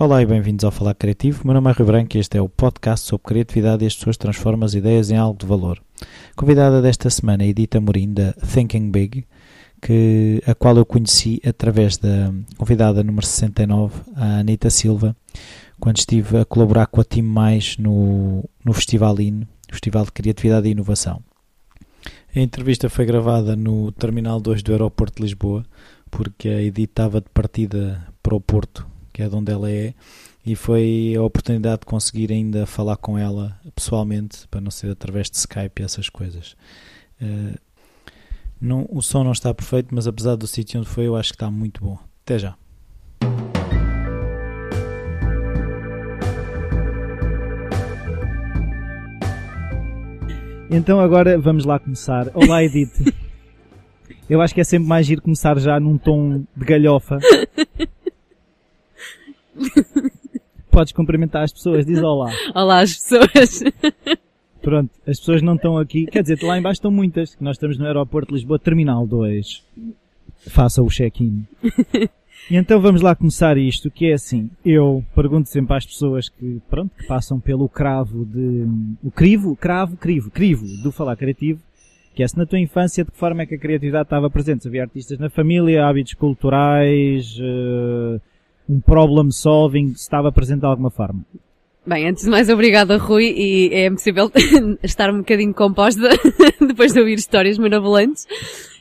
Olá e bem-vindos ao Falar Criativo. Meu nome é Rui Branco e este é o podcast sobre criatividade e as pessoas transformam as ideias em algo de valor. Convidada desta semana é Edita Morim, da Thinking Big, que, a qual eu conheci através da convidada número 69, a Anita Silva, quando estive a colaborar com a Team Mais no, no Festival INO, Festival de Criatividade e Inovação. A entrevista foi gravada no Terminal 2 do Aeroporto de Lisboa, porque a Edith estava de partida para o Porto, que é de onde ela é, e foi a oportunidade de conseguir ainda falar com ela pessoalmente, para não ser através de Skype e essas coisas. Uh, não, o som não está perfeito, mas apesar do sítio onde foi, eu acho que está muito bom. Até já. Então agora vamos lá começar. Olá Edith. Eu acho que é sempre mais giro começar já num tom de galhofa. Podes cumprimentar as pessoas, diz olá. Olá as pessoas. Pronto, as pessoas não estão aqui. Quer dizer, lá embaixo estão muitas. Nós estamos no aeroporto de Lisboa, Terminal 2. Faça o check-in. E então vamos lá começar isto, que é assim, eu pergunto sempre às pessoas que, pronto, que passam pelo cravo de, o crivo, cravo, crivo, crivo do falar criativo, que é se na tua infância de que forma é que a criatividade estava presente, se havia artistas na família, hábitos culturais, uh, um problem solving, se estava presente de alguma forma. Bem, antes de mais, obrigada Rui, e é possível estar um bocadinho composta depois de ouvir histórias mirabolantes.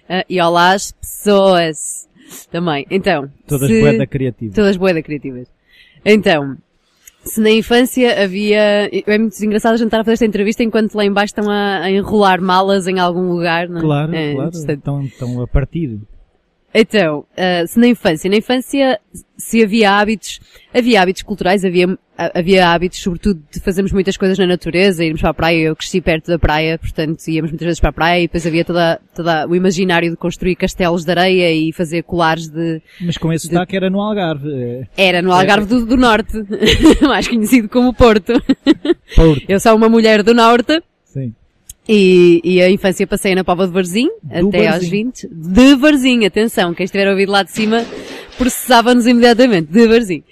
Uh, e olá às pessoas também. Então. Todas se... boeda criativas. Todas boeda criativas. Então, se na infância havia, é muito engraçado a gente estar a fazer esta entrevista enquanto lá embaixo estão a, a enrolar malas em algum lugar, não é? Claro, é, claro. Estão, estão a partir. Então, uh, se na infância, na infância se havia hábitos, havia hábitos culturais, havia, havia hábitos sobretudo de fazermos muitas coisas na natureza, irmos para a praia, eu cresci perto da praia, portanto íamos muitas vezes para a praia e depois havia toda, toda o imaginário de construir castelos de areia e fazer colares de... Mas com esse de... era no Algarve. É. Era no Algarve do, do Norte, mais conhecido como Porto. Porto. Eu sou uma mulher do Norte. Sim. E, e, a infância passei na Pova de Varzim, do até Varzim. aos 20. De Varzim, atenção, quem estiver a ouvir lá de cima processava-nos imediatamente, de Varzim.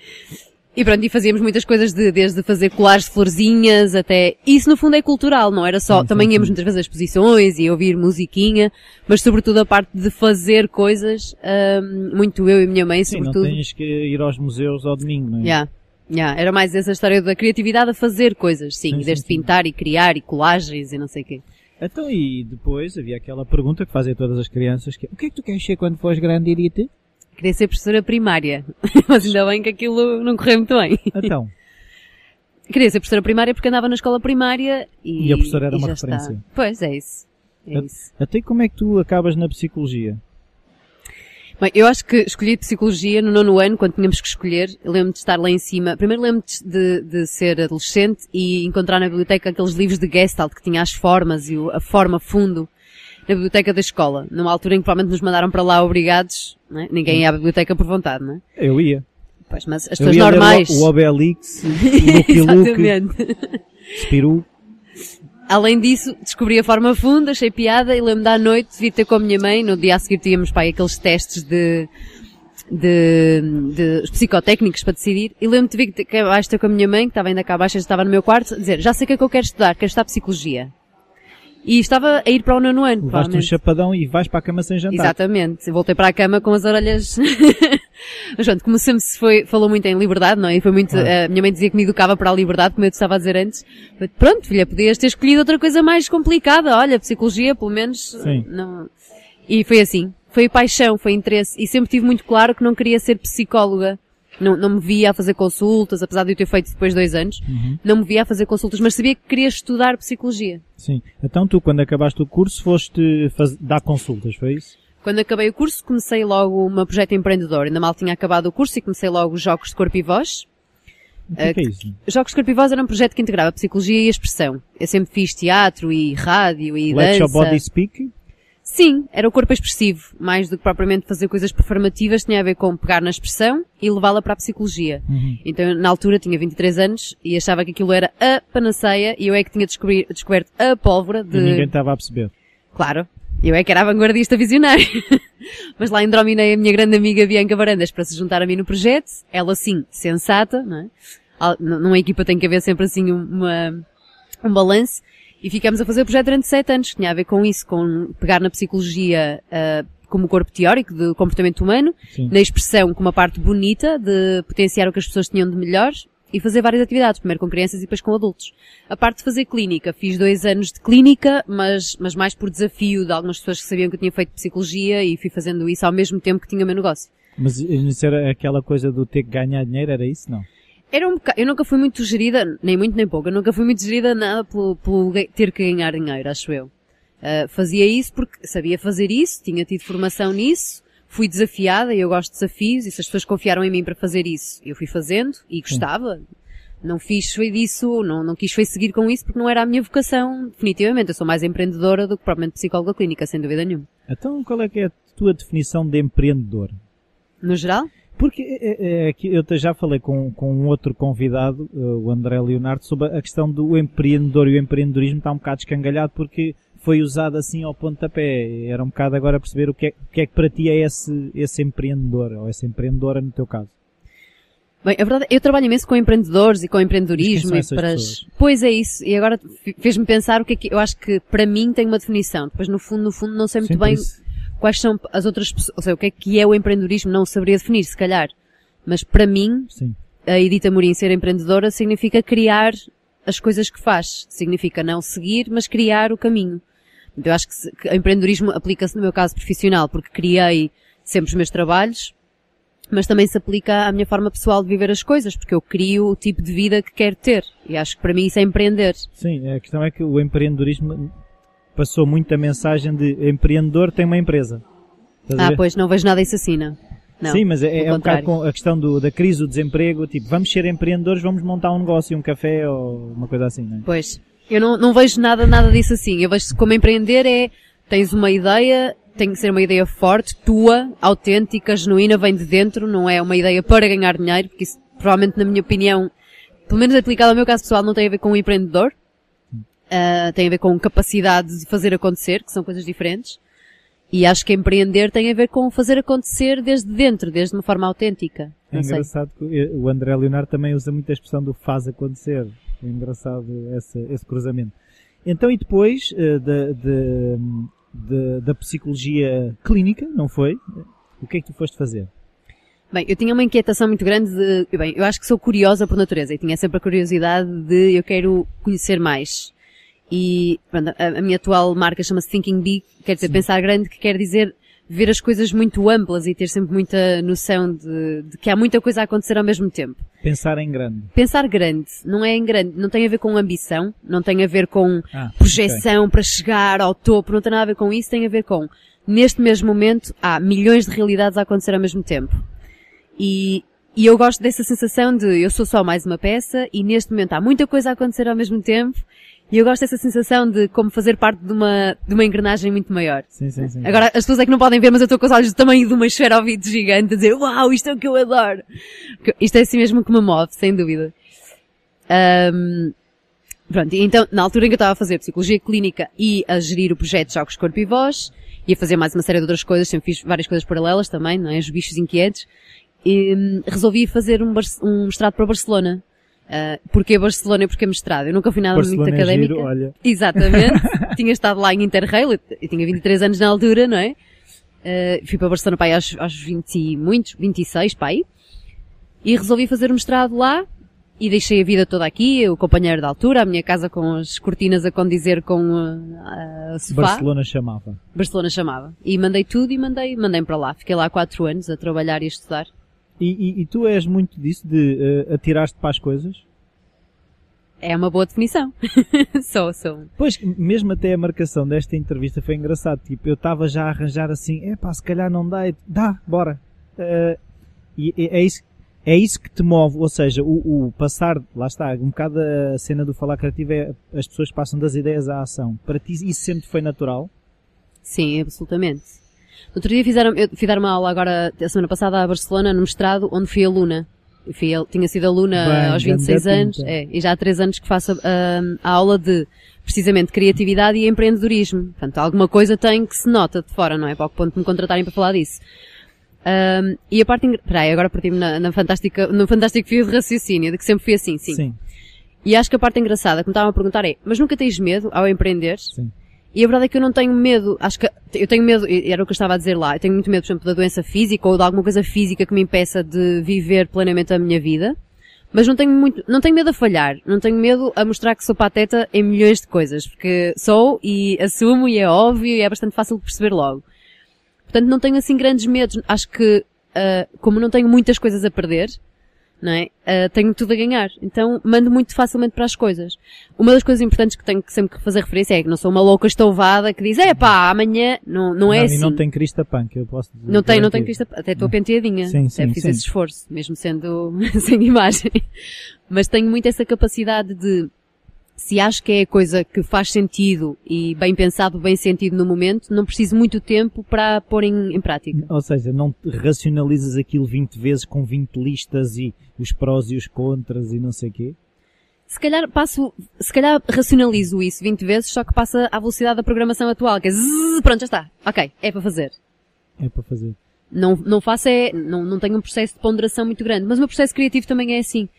E pronto, e fazíamos muitas coisas de, desde fazer colares de florzinhas até, isso no fundo é cultural, não era só, sim, também sim, íamos sim. muitas vezes a exposições e ouvir musiquinha, mas sobretudo a parte de fazer coisas, um, muito eu e minha mãe, sim, sobretudo. não tens que ir aos museus ao domingo, não é? Yeah. Yeah, era mais essa história da criatividade a fazer coisas, sim, sim desde sim, pintar e criar e colagens e não sei o quê. Então, e depois havia aquela pergunta que fazem todas as crianças, que é, o que é que tu queres ser quando fores grande, Irite? Queria ser professora primária, mas ainda bem que aquilo não correu muito bem. Então? Queria ser professora primária porque andava na escola primária e... E a professora era uma referência. Está. Pois, é isso. É isso. Até como é que tu acabas na psicologia? Bem, eu acho que escolhi psicologia no nono ano, quando tínhamos que escolher. Lembro-me de estar lá em cima. Primeiro lembro-me de, de ser adolescente e encontrar na biblioteca aqueles livros de Gestalt que tinha as formas e a forma fundo na biblioteca da escola. Numa altura em que provavelmente nos mandaram para lá obrigados. É? Ninguém ia à biblioteca por vontade, não é? Eu ia. Pois, mas as pessoas normais... O Obelix, o Lucky Luke, Spiru. Além disso, descobri a forma funda, achei piada e lembro da noite, devia ter com a minha mãe, no dia a seguir tínhamos, pai, aqueles testes de, de, de psicotécnicos para decidir, e lembro de vir que abaixo ter com a minha mãe, que estava ainda cá abaixo, estava no meu quarto, a dizer, já sei o que é que eu quero estudar, quero estudar Psicologia. E estava a ir para o nono ano. Levaste um chapadão e vais para a cama sem jantar. Exatamente. Voltei para a cama com as orelhas. Mas pronto, como sempre se foi, falou muito em liberdade, não é? E foi muito, a minha mãe dizia que me educava para a liberdade, como eu te estava a dizer antes. Pronto, filha, podias ter escolhido outra coisa mais complicada. Olha, psicologia, pelo menos. Sim. Não. E foi assim. Foi paixão, foi interesse. E sempre tive muito claro que não queria ser psicóloga. Não, não me via a fazer consultas, apesar de eu ter feito depois dois anos. Uhum. Não me via a fazer consultas, mas sabia que queria estudar psicologia. Sim. Então tu, quando acabaste o curso, foste faz... dar consultas, foi isso? Quando acabei o curso, comecei logo um projeto empreendedor. Ainda mal tinha acabado o curso e comecei logo os Jogos de Corpo e Voz. O que, é, que é isso? Jogos de Corpo e Voz era um projeto que integrava psicologia e expressão. Eu sempre fiz teatro e rádio e Let dança. Your Body Speak? Sim, era o corpo expressivo. Mais do que propriamente fazer coisas performativas, tinha a ver com pegar na expressão e levá-la para a psicologia. Uhum. Então, na altura, tinha 23 anos e achava que aquilo era a panaceia e eu é que tinha descoberto a pólvora de... E ninguém estava a perceber. Claro. Eu é que era a vanguardista visionária. Mas lá endrominei a minha grande amiga Bianca Barandas para se juntar a mim no projeto. Ela sim, sensata, não é? Numa equipa tem que haver sempre assim uma, um balanço. E ficamos a fazer o projeto durante sete anos, que tinha a ver com isso, com pegar na psicologia uh, como corpo teórico do comportamento humano, Sim. na expressão como uma parte bonita de potenciar o que as pessoas tinham de melhor e fazer várias atividades, primeiro com crianças e depois com adultos. A parte de fazer clínica, fiz dois anos de clínica, mas, mas mais por desafio de algumas pessoas que sabiam que eu tinha feito psicologia e fui fazendo isso ao mesmo tempo que tinha o meu negócio. Mas isso era aquela coisa do ter que ganhar dinheiro, era isso, não? Era um bocado, eu nunca fui muito gerida, nem muito nem pouco, eu nunca fui muito gerida nada pelo, pelo ter que ganhar dinheiro, acho eu. Uh, fazia isso porque sabia fazer isso, tinha tido formação nisso, fui desafiada e eu gosto de desafios e se as pessoas confiaram em mim para fazer isso, eu fui fazendo e gostava. Sim. Não fiz foi disso, não, não quis foi seguir com isso porque não era a minha vocação, definitivamente. Eu sou mais empreendedora do que propriamente psicóloga clínica, sem dúvida nenhuma. Então qual é que é a tua definição de empreendedor? No geral? Porque é, é, é, eu já falei com, com um outro convidado, eh, o André Leonardo, sobre a questão do empreendedor e o empreendedorismo está um bocado escangalhado porque foi usado assim ao pontapé. Era um bocado agora perceber o que é, o que, é que para ti é esse, esse empreendedor, ou essa empreendedora no teu caso. Bem, a verdade, eu trabalho imenso com empreendedores e com empreendedorismo e para as... Pois é isso. E agora fez-me pensar o que é que, eu acho que para mim tem uma definição. Depois no fundo, no fundo não sei muito Sim, bem isso. quais são as outras pessoas, ou seja, o que é que é o empreendedorismo, não saberia definir, se calhar. Mas para mim, Sim. a Edita Morim ser empreendedora significa criar as coisas que faz. Significa não seguir, mas criar o caminho. Então, eu acho que, que o empreendedorismo aplica-se no meu caso profissional, porque criei sempre os meus trabalhos, mas também se aplica à minha forma pessoal de viver as coisas, porque eu crio o tipo de vida que quero ter. E acho que para mim isso é empreender. Sim, a questão é que o empreendedorismo passou muito a mensagem de empreendedor tem uma empresa. ah, pois, não vejo nada isso assim, não. não Sim, mas é, é um bocado com a questão do, da crise do desemprego, tipo, vamos ser empreendedores, vamos montar um negócio, um café ou uma coisa assim, não é? Pois. Eu não, não vejo nada, nada disso assim. Eu vejo como empreender é, tens uma ideia, tem que ser uma ideia forte, tua, autêntica, genuína, vem de dentro, não é uma ideia para ganhar dinheiro, porque isso provavelmente na minha opinião, pelo menos aplicado ao meu caso pessoal, não tem a ver com um empreendedor. Uh, tem a ver com capacidade de fazer acontecer, que são coisas diferentes. E acho que empreender tem a ver com fazer acontecer desde dentro, desde uma forma autêntica. É engraçado que o André Leonardo também usa muito a expressão do faz acontecer. É engraçado esse, esse cruzamento. Então, e depois uh, da, de, da psicologia clínica, não foi? O que é que tu foste fazer? Bem, eu tinha uma inquietação muito grande de, bem, eu acho que sou curiosa por natureza e tinha sempre a curiosidade de eu quero conhecer mais. E, pronto, a, a minha atual marca chama-se Thinking Big, quer dizer, Sim. pensar grande, que quer dizer ver as coisas muito amplas e ter sempre muita noção de, de, que há muita coisa a acontecer ao mesmo tempo. Pensar em grande. Pensar grande. Não é em grande. Não tem a ver com ambição. Não tem a ver com ah, projeção okay. para chegar ao topo. Não tem nada a ver com isso. Tem a ver com, neste mesmo momento, há milhões de realidades a acontecer ao mesmo tempo. E, e eu gosto dessa sensação de eu sou só mais uma peça e neste momento há muita coisa a acontecer ao mesmo tempo e eu gosto dessa sensação de como fazer parte de uma, de uma engrenagem muito maior. Sim, sim, sim. Agora, as pessoas é que não podem ver, mas eu estou com os olhos do tamanho de uma esfera ouvido gigante a dizer, uau, isto é o que eu adoro. Isto é assim mesmo que me move, sem dúvida. Um, pronto, então, na altura em que eu estava a fazer psicologia clínica e a gerir o projeto Jogos Corpo e Voz, e a fazer mais uma série de outras coisas, sempre fiz várias coisas paralelas também, não é? Os bichos inquietos, e um, resolvi fazer um, um mestrado para Barcelona. Uh, porquê Barcelona e porquê mestrado? Eu nunca fui nada Barcelona muito académica. É giro, olha. Exatamente. tinha estado lá em Interrail, eu, tinha 23 anos na altura, não é? Uh, fui para Barcelona pai aos, aos 20 muitos, 26 pai. E resolvi fazer o mestrado lá e deixei a vida toda aqui, o companheiro da altura, a minha casa com as cortinas a condizer com uh, a sofá. Barcelona chamava. Barcelona chamava. E mandei tudo e mandei, mandei para lá. Fiquei lá 4 anos a trabalhar e a estudar. E, e, e, tu és muito disso, de uh, atirar-te para as coisas? É uma boa definição. sou, sou. Pois, mesmo até a marcação desta entrevista foi engraçado. Tipo, eu estava já a arranjar assim, é pá, se calhar não dá, dá, bora. Uh, e é isso, é isso que te move, ou seja, o, o, passar, lá está, um bocado a cena do falar criativo é as pessoas passam das ideias à ação. Para ti isso sempre foi natural? Sim, absolutamente. Outro dia fizeram, eu fui dar uma aula agora, a semana passada a Barcelona, no mestrado, onde fui aluna. fui, tinha sido aluna Bem, aos 26 anos, é, e já há 3 anos que faço a, aula de, precisamente, criatividade e empreendedorismo. Portanto, alguma coisa tem que se nota de fora, não é? Para o ponto de me contratarem para falar disso. Um, e a parte, peraí, agora partimos na, na fantástica, no fantástico fio de raciocínio, de que sempre fui assim, sim. Sim. E acho que a parte engraçada que me estavam a perguntar é, mas nunca tens medo ao empreender? Sim. E a verdade é que eu não tenho medo, acho que, eu tenho medo, era o que eu estava a dizer lá, eu tenho muito medo, por exemplo, da doença física ou de alguma coisa física que me impeça de viver plenamente a minha vida. Mas não tenho muito, não tenho medo a falhar, não tenho medo a mostrar que sou pateta em milhões de coisas, porque sou e assumo e é óbvio e é bastante fácil de perceber logo. Portanto, não tenho assim grandes medos. Acho que, uh, como não tenho muitas coisas a perder, não é? Uh, tenho tudo a ganhar. Então, mando muito facilmente para as coisas. Uma das coisas importantes que tenho que sempre fazer referência é que não sou uma louca estouvada que diz, é pá, amanhã, não, não é não, assim. E não tem crista punk, eu posso dizer. Não tem, não tem crista até estou penteadinha. Sim, sim, até fiz sim. esse esforço, mesmo sendo sem imagem. Mas tenho muito essa capacidade de se acho que é coisa que faz sentido e bem pensado, bem sentido no momento, não preciso muito tempo para pôr em, em prática. Ou seja, não racionalizas aquilo 20 vezes com 20 listas e os prós e os contras e não sei o quê? Se calhar passo, se calhar racionalizo isso 20 vezes, só que passa à velocidade da programação atual, que é zzz, pronto, já está. Ok, é para fazer. É para fazer. Não, não faço é, não, não tenho um processo de ponderação muito grande, mas o meu processo criativo também é assim.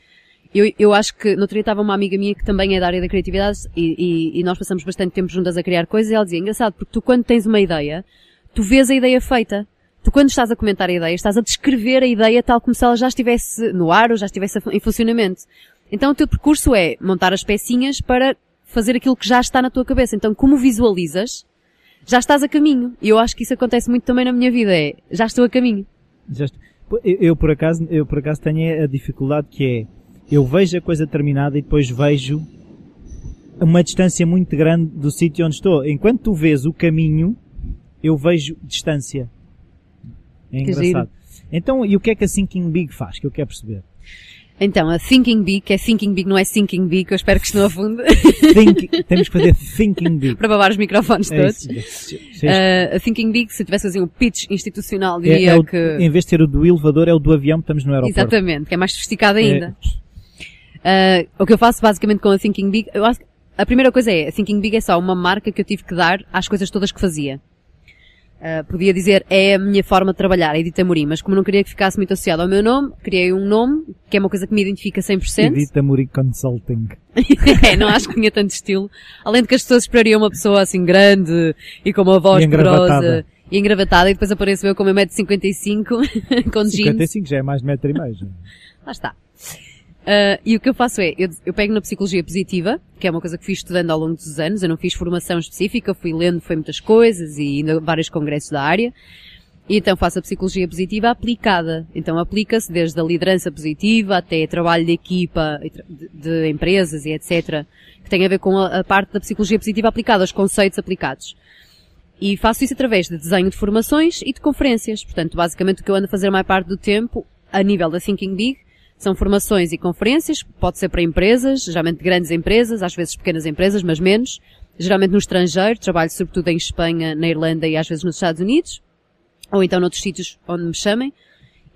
Eu, eu acho que no outro dia estava uma amiga minha que também é da área da criatividade e, e, e nós passamos bastante tempo juntas a criar coisas e ela dizia, engraçado, porque tu quando tens uma ideia, tu vês a ideia feita. Tu quando estás a comentar a ideia, estás a descrever a ideia tal como se ela já estivesse no ar ou já estivesse em funcionamento. Então o teu percurso é montar as pecinhas para fazer aquilo que já está na tua cabeça. Então como visualizas, já estás a caminho. E eu acho que isso acontece muito também na minha vida, é, já estou a caminho. Eu, eu, por acaso, eu por acaso tenho a dificuldade que é, eu vejo a coisa terminada e depois vejo uma distância muito grande do sítio onde estou. Enquanto tu vês o caminho, eu vejo distância. É engraçado. Então, e o que é que a Thinking Big faz? Que eu quero perceber. Então, a Thinking Big, que é Thinking Big, não é Thinking Big, eu espero que isto não afunde. Think, temos que fazer Thinking Big. Para babar os microfones é todos. Isso, uh, a Thinking Big, se tivesse assim um pitch institucional, diria é, é o, que... Em vez de ser o do elevador, é o do avião, estamos no aeroporto. Exatamente, que é mais sofisticado ainda. É. Uh, o que eu faço basicamente com a Thinking Big, eu acho, a primeira coisa é, a Thinking Big é só uma marca que eu tive que dar às coisas todas que fazia. Uh, podia dizer, é a minha forma de trabalhar, a Edita Morim, mas como não queria que ficasse muito associado ao meu nome, criei um nome, que é uma coisa que me identifica 100%. Edita Morim Consulting. é, não acho que tinha tanto estilo. Além de que as pessoas esperariam uma pessoa assim grande e com uma voz poderosa e engravatada, e depois apareço eu com 1,55m, com 55 jeans. 55 já é mais de metro e meio. Lá está. Uh, e o que eu faço é, eu, eu, pego na psicologia positiva, que é uma coisa que fui estudando ao longo dos anos, eu não fiz formação específica, fui lendo, foi muitas coisas e indo a vários congressos da área. E então faço a psicologia positiva aplicada. Então aplica-se desde a liderança positiva até trabalho de equipa, de, de empresas e etc. Que tem a ver com a, a parte da psicologia positiva aplicada, os conceitos aplicados. E faço isso através de desenho de formações e de conferências. Portanto, basicamente o que eu ando a fazer a maior parte do tempo, a nível da Thinking Big, são formações e conferências, pode ser para empresas, geralmente grandes empresas, às vezes pequenas empresas, mas menos. Geralmente no estrangeiro, trabalho sobretudo em Espanha, na Irlanda e às vezes nos Estados Unidos. Ou então noutros sítios onde me chamem.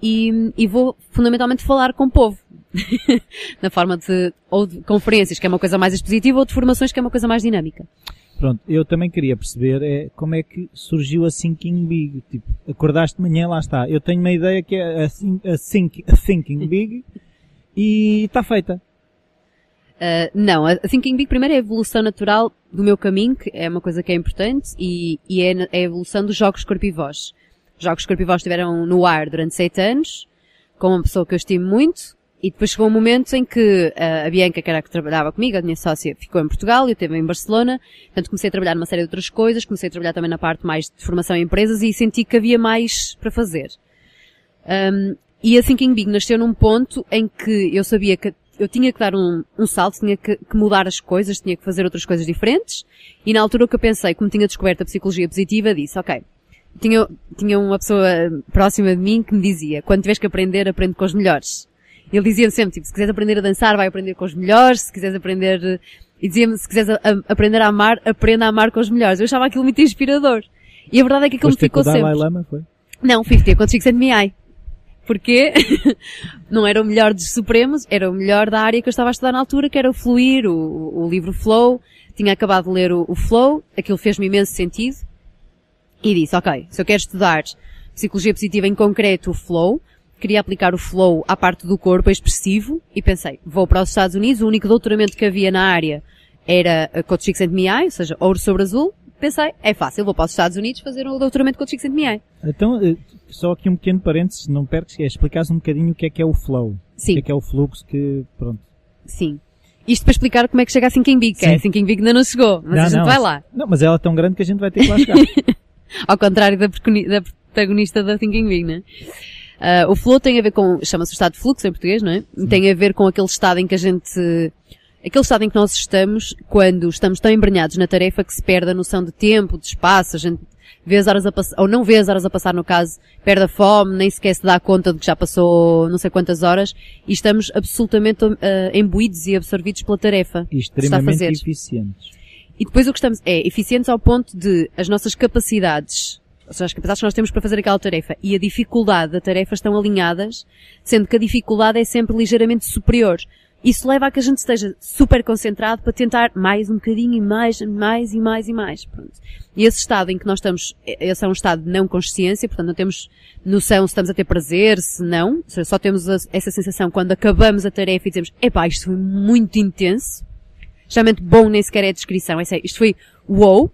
E, e vou fundamentalmente falar com o povo. na forma de, ou de conferências, que é uma coisa mais expositiva, ou de formações, que é uma coisa mais dinâmica. Pronto, eu também queria perceber é como é que surgiu a Thinking Big. Tipo, acordaste de manhã, lá está. Eu tenho uma ideia que é a, a, think, a Thinking Big e está feita. Uh, não, a Thinking Big primeiro é a evolução natural do meu caminho, que é uma coisa que é importante, e, e é, é, a evolução dos jogos corpo e voz. Os jogos corpo e voz estiveram no ar durante sete anos, com uma pessoa que eu estimo muito, e depois chegou um momento em que uh, a Bianca, que era a que trabalhava comigo, a minha sócia, ficou em Portugal, eu esteve em Barcelona, portanto comecei a trabalhar numa série de outras coisas, comecei a trabalhar também na parte mais de formação em empresas e senti que havia mais para fazer. Um, e a Thinking Big nasceu num ponto em que eu sabia que eu tinha que dar um, um salto, tinha que, que, mudar as coisas, tinha que fazer outras coisas diferentes, e na altura o que eu pensei, como tinha descoberto a psicologia positiva, disse, ok, tinha, tinha uma pessoa próxima de mim que me dizia, quando tiveres que aprender, aprende com os melhores. Ele dizia-me sempre, tipo, se quiseres aprender a dançar, vai aprender com os melhores, se quiseres aprender, e dizia-me, se quiseres a, a, aprender a amar, aprenda a amar com os melhores. Eu achava aquilo muito inspirador. E a verdade é que aquilo me ficou sempre. Dalai Lama, foi? Não, 50, quando fico me ai. Porquê? não era o melhor dos Supremos, era o melhor da área que eu estava a estudar na altura, que era o Fluir, o, o livro Flow. Tinha acabado de ler o, o Flow, aquilo fez-me imenso sentido. E disse, ok, se eu quero estudar psicologia positiva em concreto o Flow, queria aplicar o Flow à parte do corpo expressivo e pensei, vou para os Estados Unidos, o único doutoramento que havia na área era Coach Six and MI, ou seja, ouro sobre azul, pensei, é fácil, vou para os Estados Unidos fazer o doutoramento com o Chico MI. Então, eh, só aqui um pequeno parênteses, não percas, é explicar um bocadinho o que é que é o flow. Sim. O que é que é o fluxo que, pronto. Sim. Isto para explicar como é que chega a Thinking Big, que é, Thinking Big ainda não chegou, mas não, a gente não, vai lá. Não, mas ela é tão grande que a gente vai ter que lá chegar. Ao contrário da, da protagonista da Thinking Big, né? Uh, o flow tem a ver com, chama-se o estado de fluxo em português, não é? Sim. Tem a ver com aquele estado em que a gente aquele estado em que nós estamos quando estamos tão embrenhados na tarefa que se perde a noção de tempo, de espaço, a gente vê as horas a passar, ou não vê as horas a passar no caso, perde a fome, nem sequer se dá conta de que já passou não sei quantas horas e estamos absolutamente uh, imbuídos e absorvidos pela tarefa. E extremamente eficientes. E depois o que estamos, é, eficientes ao ponto de as nossas capacidades, ou seja, as capacidades que nós temos para fazer aquela tarefa e a dificuldade da tarefa estão alinhadas, sendo que a dificuldade é sempre ligeiramente superior. Isso leva a que a gente esteja super concentrado para tentar mais um bocadinho e mais, mais e mais e mais. Pronto. E esse estado em que nós estamos, esse é um estado de não consciência, portanto não temos noção se estamos a ter prazer, se não. Ou seja, só temos essa sensação quando acabamos a tarefa e dizemos, epá, isto foi muito intenso. Geralmente bom nem sequer é a descrição, é isto foi wow.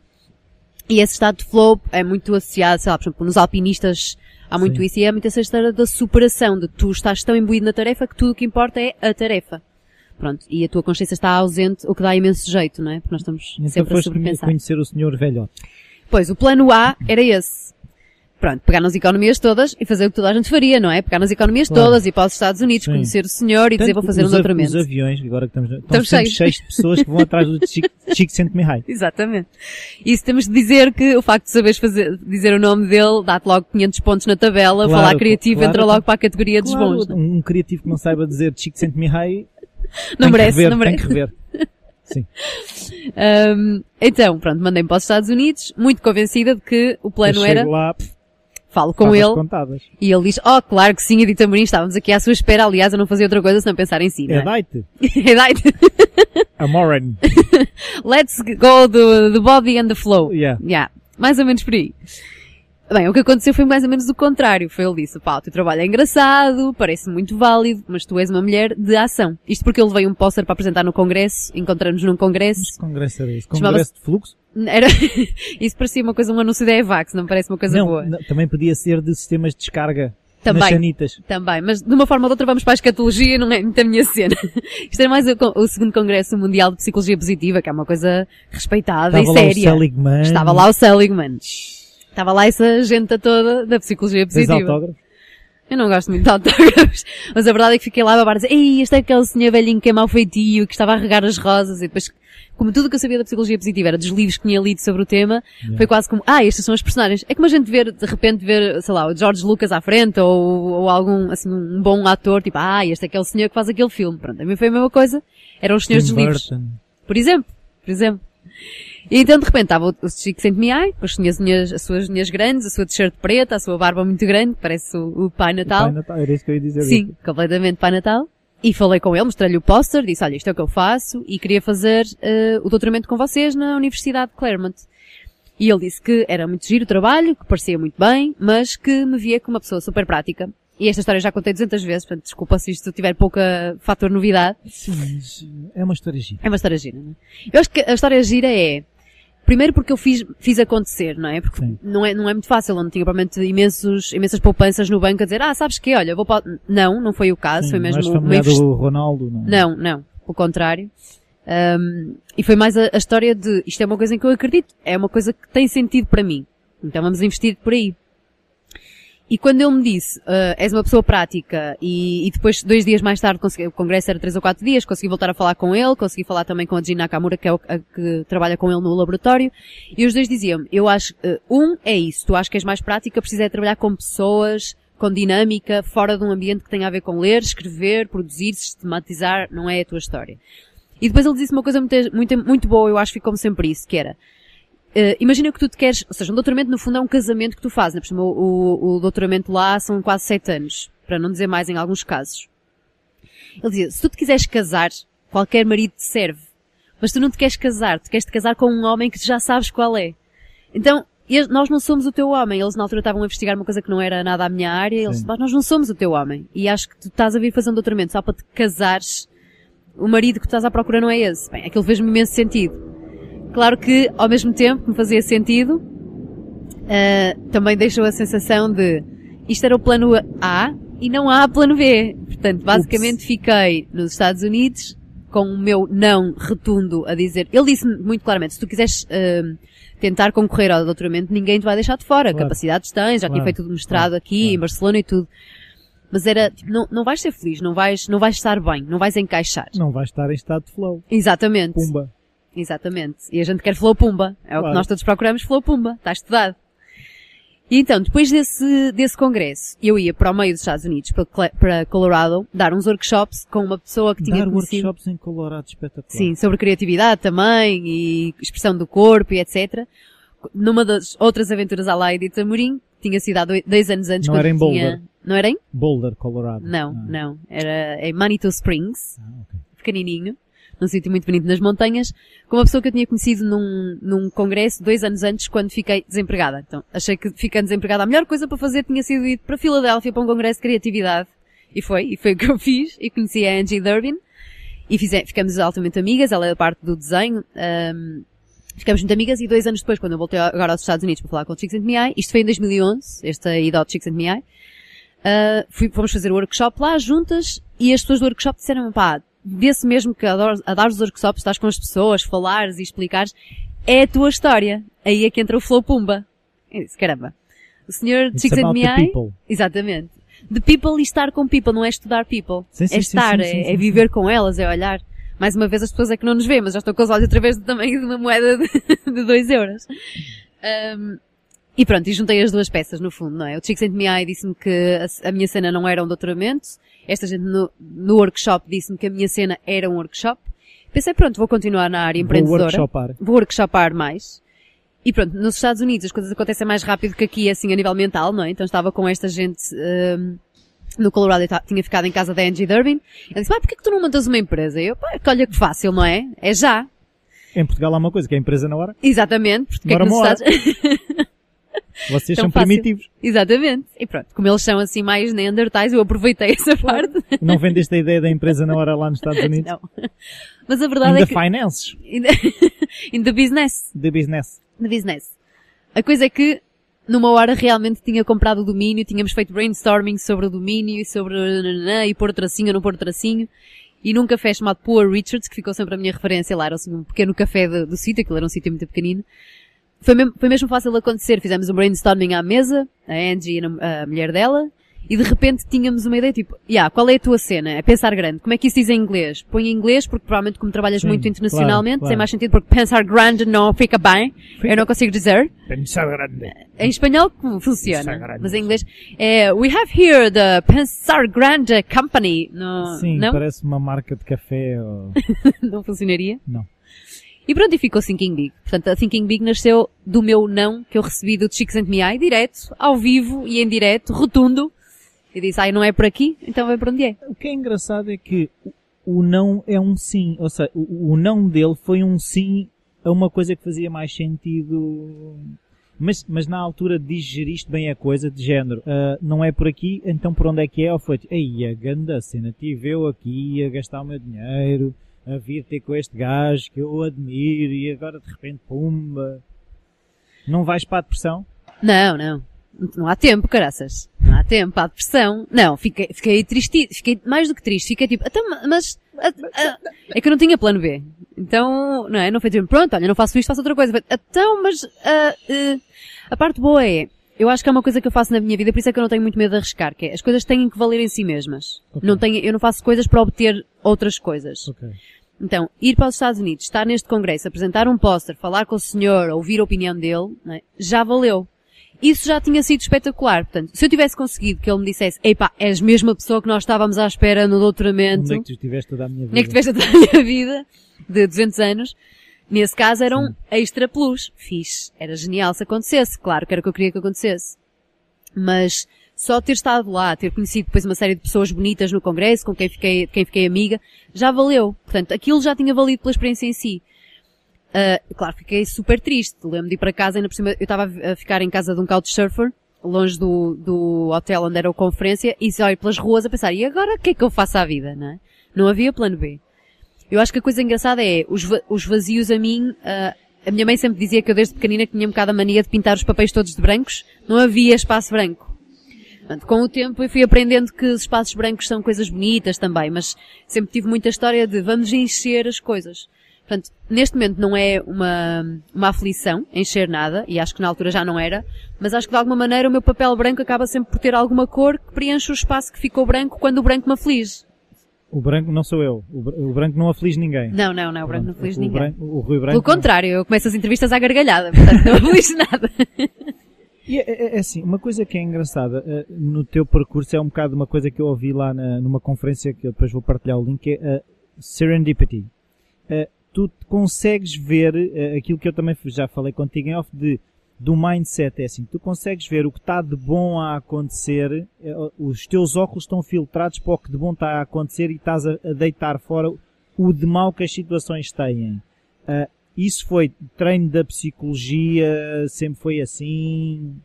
E esse estado de flow é muito associado, sei lá, por exemplo, nos alpinistas há muito Sim. isso e é muito essa história da superação, de tu estás tão imbuído na tarefa que tudo o que importa é a tarefa. Pronto, e a tua consciência está ausente, o que dá imenso jeito, não é? Porque nós estamos então sempre a sobrepensar. conhecer o senhor velhote. Pois, o plano A era esse. Pronto, pegar nas economias todas e fazer o que toda a gente faria, não é? Pegar nas economias claro. todas e ir para os Estados Unidos, Sim. conhecer o senhor e Tanto dizer vou fazer um doutoramento. Os aviões, agora que estamos, estamos cheios. cheios de pessoas que vão atrás do Chico, Chico Mihai. Exatamente. Isso temos de dizer que o facto de saberes fazer, dizer o nome dele dá-te logo 500 pontos na tabela, claro, falar criativo claro, entra logo para a categoria dos bons. Não? É? Um criativo que não saiba dizer Chico Mihai não merece, rever, não merece. Tem que rever. Sim. Um, então, pronto, mandei-me para os Estados Unidos, muito convencida de que o plano era... Lá, falo com ele. Contadas. E ele diz, oh, claro que sim, Edita Amorim, estávamos aqui à sua espera, aliás, eu não fazia outra coisa senão pensar em si, é? Edite. Edite. Amoran. Let's go the, the body and the flow. Yeah. Yeah. Mais ou menos por aí. Bem, o que aconteceu foi mais ou menos o contrário. Foi ele disse, pá, o teu trabalho é engraçado, parece muito válido, mas tu és uma mulher de ação. Isto porque ele veio um póster para apresentar no congresso, encontramos num congresso. Mas que congresso era isso? Congresso de fluxo? Era, isso parecia uma coisa, um anúncio da EVAX, não parece uma coisa não, boa. Não, também podia ser de sistemas de descarga. Também, também, mas de uma forma ou de outra vamos para a escatologia, não é muito a minha cena. Isto era mais o, o, segundo Congresso Mundial de Psicologia Positiva, que é uma coisa respeitada Estava e séria. Lá o Seligman. Estava lá o Seligman. Estava lá essa gente toda da psicologia positiva. autógrafos? Eu não gosto muito de autógrafos, mas a verdade é que fiquei lá a babar dizer, ei, este é aquele senhor velhinho que é mau feitio, que estava a regar as rosas, e depois, como tudo que eu sabia da psicologia positiva era dos livros que tinha lido sobre o tema, yeah. foi quase como, ah, estas são as personagens. É como a gente ver, de repente ver, sei lá, o George Lucas à frente, ou, ou algum, assim, um bom ator, tipo, ah, este é aquele senhor que faz aquele filme. Pronto, a mim foi a mesma coisa. Eram os senhores dos livros. Por exemplo, por exemplo. E então de repente estava o Chico Saint Miai, depois tinha as, unhas, as suas unhas grandes, a sua t-shirt preta, a sua barba muito grande, parece o, o Pai Natal. O Pai Natal, era isso que eu ia dizer. Sim, completamente Pai Natal. E falei com ele, mostrei-lhe o póster, disse, olha, isto é o que eu faço, e queria fazer uh, o doutoramento com vocês na Universidade de Claremont. E ele disse que era muito giro o trabalho, que parecia muito bem, mas que me via como uma pessoa super prática. E esta história já contei 200 vezes, portanto, desculpa se isto tiver pouca fator novidade. Sim, mas é uma história gira. É uma história gira, não é? Eu acho que a história gira é, Primeiro porque eu fiz, fiz acontecer, não é? Porque não é, não é muito fácil, eu não tinha provavelmente imensos, imensas poupanças no banco a dizer, ah, sabes que, olha, vou para... Não, não foi o caso, Sim, foi mesmo... Não és do Ronaldo, não é? Não, não, pelo contrário. Um, e foi mais a, a, história de, isto é uma coisa em que eu acredito, é uma coisa que tem sentido para mim. Então vamos investir por aí. E quando ele me disse, uh, és uma pessoa prática, e, e, depois, dois dias mais tarde, consegui, o congresso era três ou quatro dias, consegui voltar a falar com ele, consegui falar também com a Gina Nakamura, que é o, a, que trabalha com ele no laboratório, e os dois diziam-me, eu acho, uh, um é isso, tu achas que és mais prática, precisa é trabalhar com pessoas, com dinâmica, fora de um ambiente que tenha a ver com ler, escrever, produzir, sistematizar, não é a tua história. E depois ele disse uma coisa muito, muito, muito boa, eu acho que ficou sempre isso, que era, Uh, imagina que tu te queres, ou seja, um doutoramento no fundo é um casamento que tu fazes, né? Por exemplo, o, o, doutoramento lá são quase sete anos. para não dizer mais em alguns casos. Ele dizia, se tu te quiseres casar, qualquer marido te serve. Mas tu não te queres casar, tu queres te casar com um homem que tu já sabes qual é. Então, nós não somos o teu homem. Eles na altura estavam a investigar uma coisa que não era nada a minha área. Eles, mas nós não somos o teu homem. E acho que tu estás a vir fazer um doutoramento só para te casares. O marido que tu estás à procura não é esse. Bem, aquilo fez-me imenso sentido. Claro que, ao mesmo tempo que me fazia sentido, uh, também deixou a sensação de isto era o plano A e não há plano B. Portanto, basicamente Ups. fiquei nos Estados Unidos com o meu não retundo a dizer. Ele disse-me muito claramente, se tu quiseres uh, tentar concorrer ao doutoramento, ninguém te vai deixar de fora. Claro. Capacidades tens, já claro. tinha feito tudo mestrado claro. aqui, em Barcelona e tudo. Mas era, tipo, não, não vais ser feliz, não vais, não vais estar bem, não vais encaixar. Não vais estar em estado de flow. Exatamente. Pumba. Exatamente. E a gente quer flow pumba. É o que nós todos procuramos, flow pumba. Está estudado. E então, depois desse, desse congresso, eu ia para o meio dos Estados Unidos, para, para Colorado, dar uns workshops com uma pessoa que tinha Dar conhecido... workshops em Colorado, espetacular. Sim, sobre criatividade também, e expressão do corpo e etc numa das outras aventuras à lá Edith Amorim, tinha sido há dois, anos antes. Não era em Boulder? Tinha... Não era em? Boulder, Colorado. Não, não. não. Era em Manitou Springs. Ah, okay. Pequenininho. Num sítio muito bonito nas montanhas. Com uma pessoa que eu tinha conhecido num, num congresso dois anos antes quando fiquei desempregada. Então, achei que ficando desempregada a melhor coisa para fazer tinha sido ir para Filadélfia para um congresso de criatividade. E foi. E foi o que eu fiz. E conheci a Angie Durbin. E fiz, ficamos altamente amigas. Ela é parte do desenho. Um, Ficamos muito amigas e dois anos depois, quando eu voltei agora aos Estados Unidos para falar com o Chicks and Me isto foi em 2011, esta ida ao Chicks and Me uh, fomos fazer o workshop lá juntas e as pessoas do workshop disseram pá, vê-se mesmo que a, a dar os workshops, estás com as pessoas, falares e explicares, é a tua história. Aí é que entra o flow pumba. Eu disse, caramba. O senhor Chicks and Me exatamente. The people e estar com people, não é estudar people. Sim, sim, é estar, sim, é, é viver com elas, é olhar. Mais uma vez as pessoas é que não nos vêem, mas já estou com os olhos através do tamanho de uma moeda de 2 euros. Um, e pronto, e juntei as duas peças no fundo, não é? O Chicks and Me disse-me que a, a, minha cena não era um doutoramento. Esta gente no, no workshop disse-me que a minha cena era um workshop. Pensei, pronto, vou continuar na área empreendedora. Vou workshopar. Vou workshopar mais. E pronto, nos Estados Unidos as coisas acontecem mais rápido que aqui, assim, a nível mental, não é? Então estava com esta gente, um, no Colorado eu tinha ficado em casa da Angie Durbin. Ele disse, pá, porquê que tu não montas uma empresa? E eu, pá, olha que fácil, não é? É já. Em Portugal há uma coisa, que é a empresa na hora. Exatamente, porque é que nos Estados... Vocês são fácil. primitivos. Exatamente. E pronto, como eles são assim mais neandertais, eu aproveitei essa parte. Não vendeste a ideia da empresa na hora lá nos Estados Unidos? Não. Mas a verdade in é que... finances. In the, in the business. The business. The business. A coisa é que numa hora realmente tinha comprado o domínio, tínhamos feito brainstorming sobre o domínio e sobre e pôr tracinho ou não pôr tracinho. E num café chamado Poor Richards, que ficou sempre a minha referência lá, era assim um pequeno café do, do sítio, aquilo era um sítio muito pequenino. Foi mesmo, foi mesmo fácil acontecer. Fizemos um brainstorming à mesa, a Angie e a, a mulher dela, e de repente tínhamos uma ideia tipo, yeah, qual é a tua cena? É pensar grande. Como é que isso diz em inglês? Põe em inglês porque provavelmente como trabalhas Sim, muito internacionalmente claro, claro. tem mais sentido porque pensar grande não fica bem. Fica. Eu não consigo dizer. Pensar grande. Em espanhol funciona. Grande, mas em inglês é We have here the Pensar Grande Company. No, Sim, não? parece uma marca de café. Ou... não funcionaria? Não. E pronto, e ficou Thinking Big. Portanto, a Thinking Big nasceu do meu não que eu recebi do Chicks and Me direto, ao vivo e em direto, rotundo, e disse, ai, não é por aqui, então vai para onde é. O que é engraçado é que o não é um sim, ou seja, o, o não dele foi um sim a uma coisa que fazia mais sentido mas, mas na altura digeriste bem a coisa, de género, uh, não é por aqui, então por onde é que é? Ou foi, ei, a ganda cena, tive eu aqui a gastar o meu dinheiro, a vir ter com este gajo que eu admiro e agora de repente, pumba. Não vais para a depressão? Não, não. Não há tempo, caraças. Não há tempo, há depressão. Não, fiquei, fiquei triste, fiquei mais do que triste. Fiquei tipo, então, mas, a, a, é que eu não tinha plano B. Então, não é? Não foi tipo, pronto, olha, não faço isto, faço outra coisa. Então, mas, a, a parte boa é, eu acho que é uma coisa que eu faço na minha vida, por isso é que eu não tenho muito medo de arriscar, que é, as coisas têm que valer em si mesmas. Okay. Não tenho, eu não faço coisas para obter outras coisas. Okay. Então, ir para os Estados Unidos, estar neste congresso, apresentar um póster, falar com o senhor, ouvir a opinião dele, é? já valeu. Isso já tinha sido espetacular. Portanto, se eu tivesse conseguido que ele me dissesse, epá, és mesmo a pessoa que nós estávamos à espera no doutoramento. Onde é que tu estiveste toda a minha vida? Onde é que tiveste toda a minha vida? De 200 anos. Nesse caso era um Sim. extra plus. Fixe. Era genial se acontecesse. Claro que era o que eu queria que acontecesse. Mas só ter estado lá, ter conhecido depois uma série de pessoas bonitas no congresso, com quem fiquei, quem fiquei amiga, já valeu. Portanto, aquilo já tinha valido pela experiência em si. Uh, claro, fiquei super triste. Lembro de ir para casa, ainda por cima, eu estava a ficar em casa de um couchsurfer, longe do, do hotel onde era a conferência, e se olho pelas ruas a pensar, e agora o que é que eu faço à vida, não é? Não havia plano B. Eu acho que a coisa engraçada é, os, os vazios a mim, uh, a minha mãe sempre dizia que eu desde pequenina tinha um bocado a mania de pintar os papéis todos de brancos, não havia espaço branco. Portanto, com o tempo eu fui aprendendo que os espaços brancos são coisas bonitas também, mas sempre tive muita história de vamos encher as coisas. Portanto, neste momento não é uma, uma aflição encher nada, e acho que na altura já não era, mas acho que de alguma maneira o meu papel branco acaba sempre por ter alguma cor que preenche o espaço que ficou branco quando o branco me aflige. O branco não sou eu. O branco não aflige ninguém. Não, não, não. O branco não aflige o ninguém. Branco, o Rui Branco. Pelo contrário, eu começo as entrevistas à gargalhada, portanto não aflige nada. E é, é, é, assim, uma coisa que é engraçada uh, no teu percurso é um bocado uma coisa que eu ouvi lá na, numa conferência que eu depois vou partilhar o link, é uh, Serendipity. Uh, tu consegues ver aquilo que eu também já falei contigo em off de do mindset é assim, tu consegues ver o que está de bom a acontecer, os teus óculos estão filtrados para o que de bom está a acontecer e estás a, a deitar fora o de mal que as situações têm. Uh, isso foi treino da psicologia, sempre foi assim?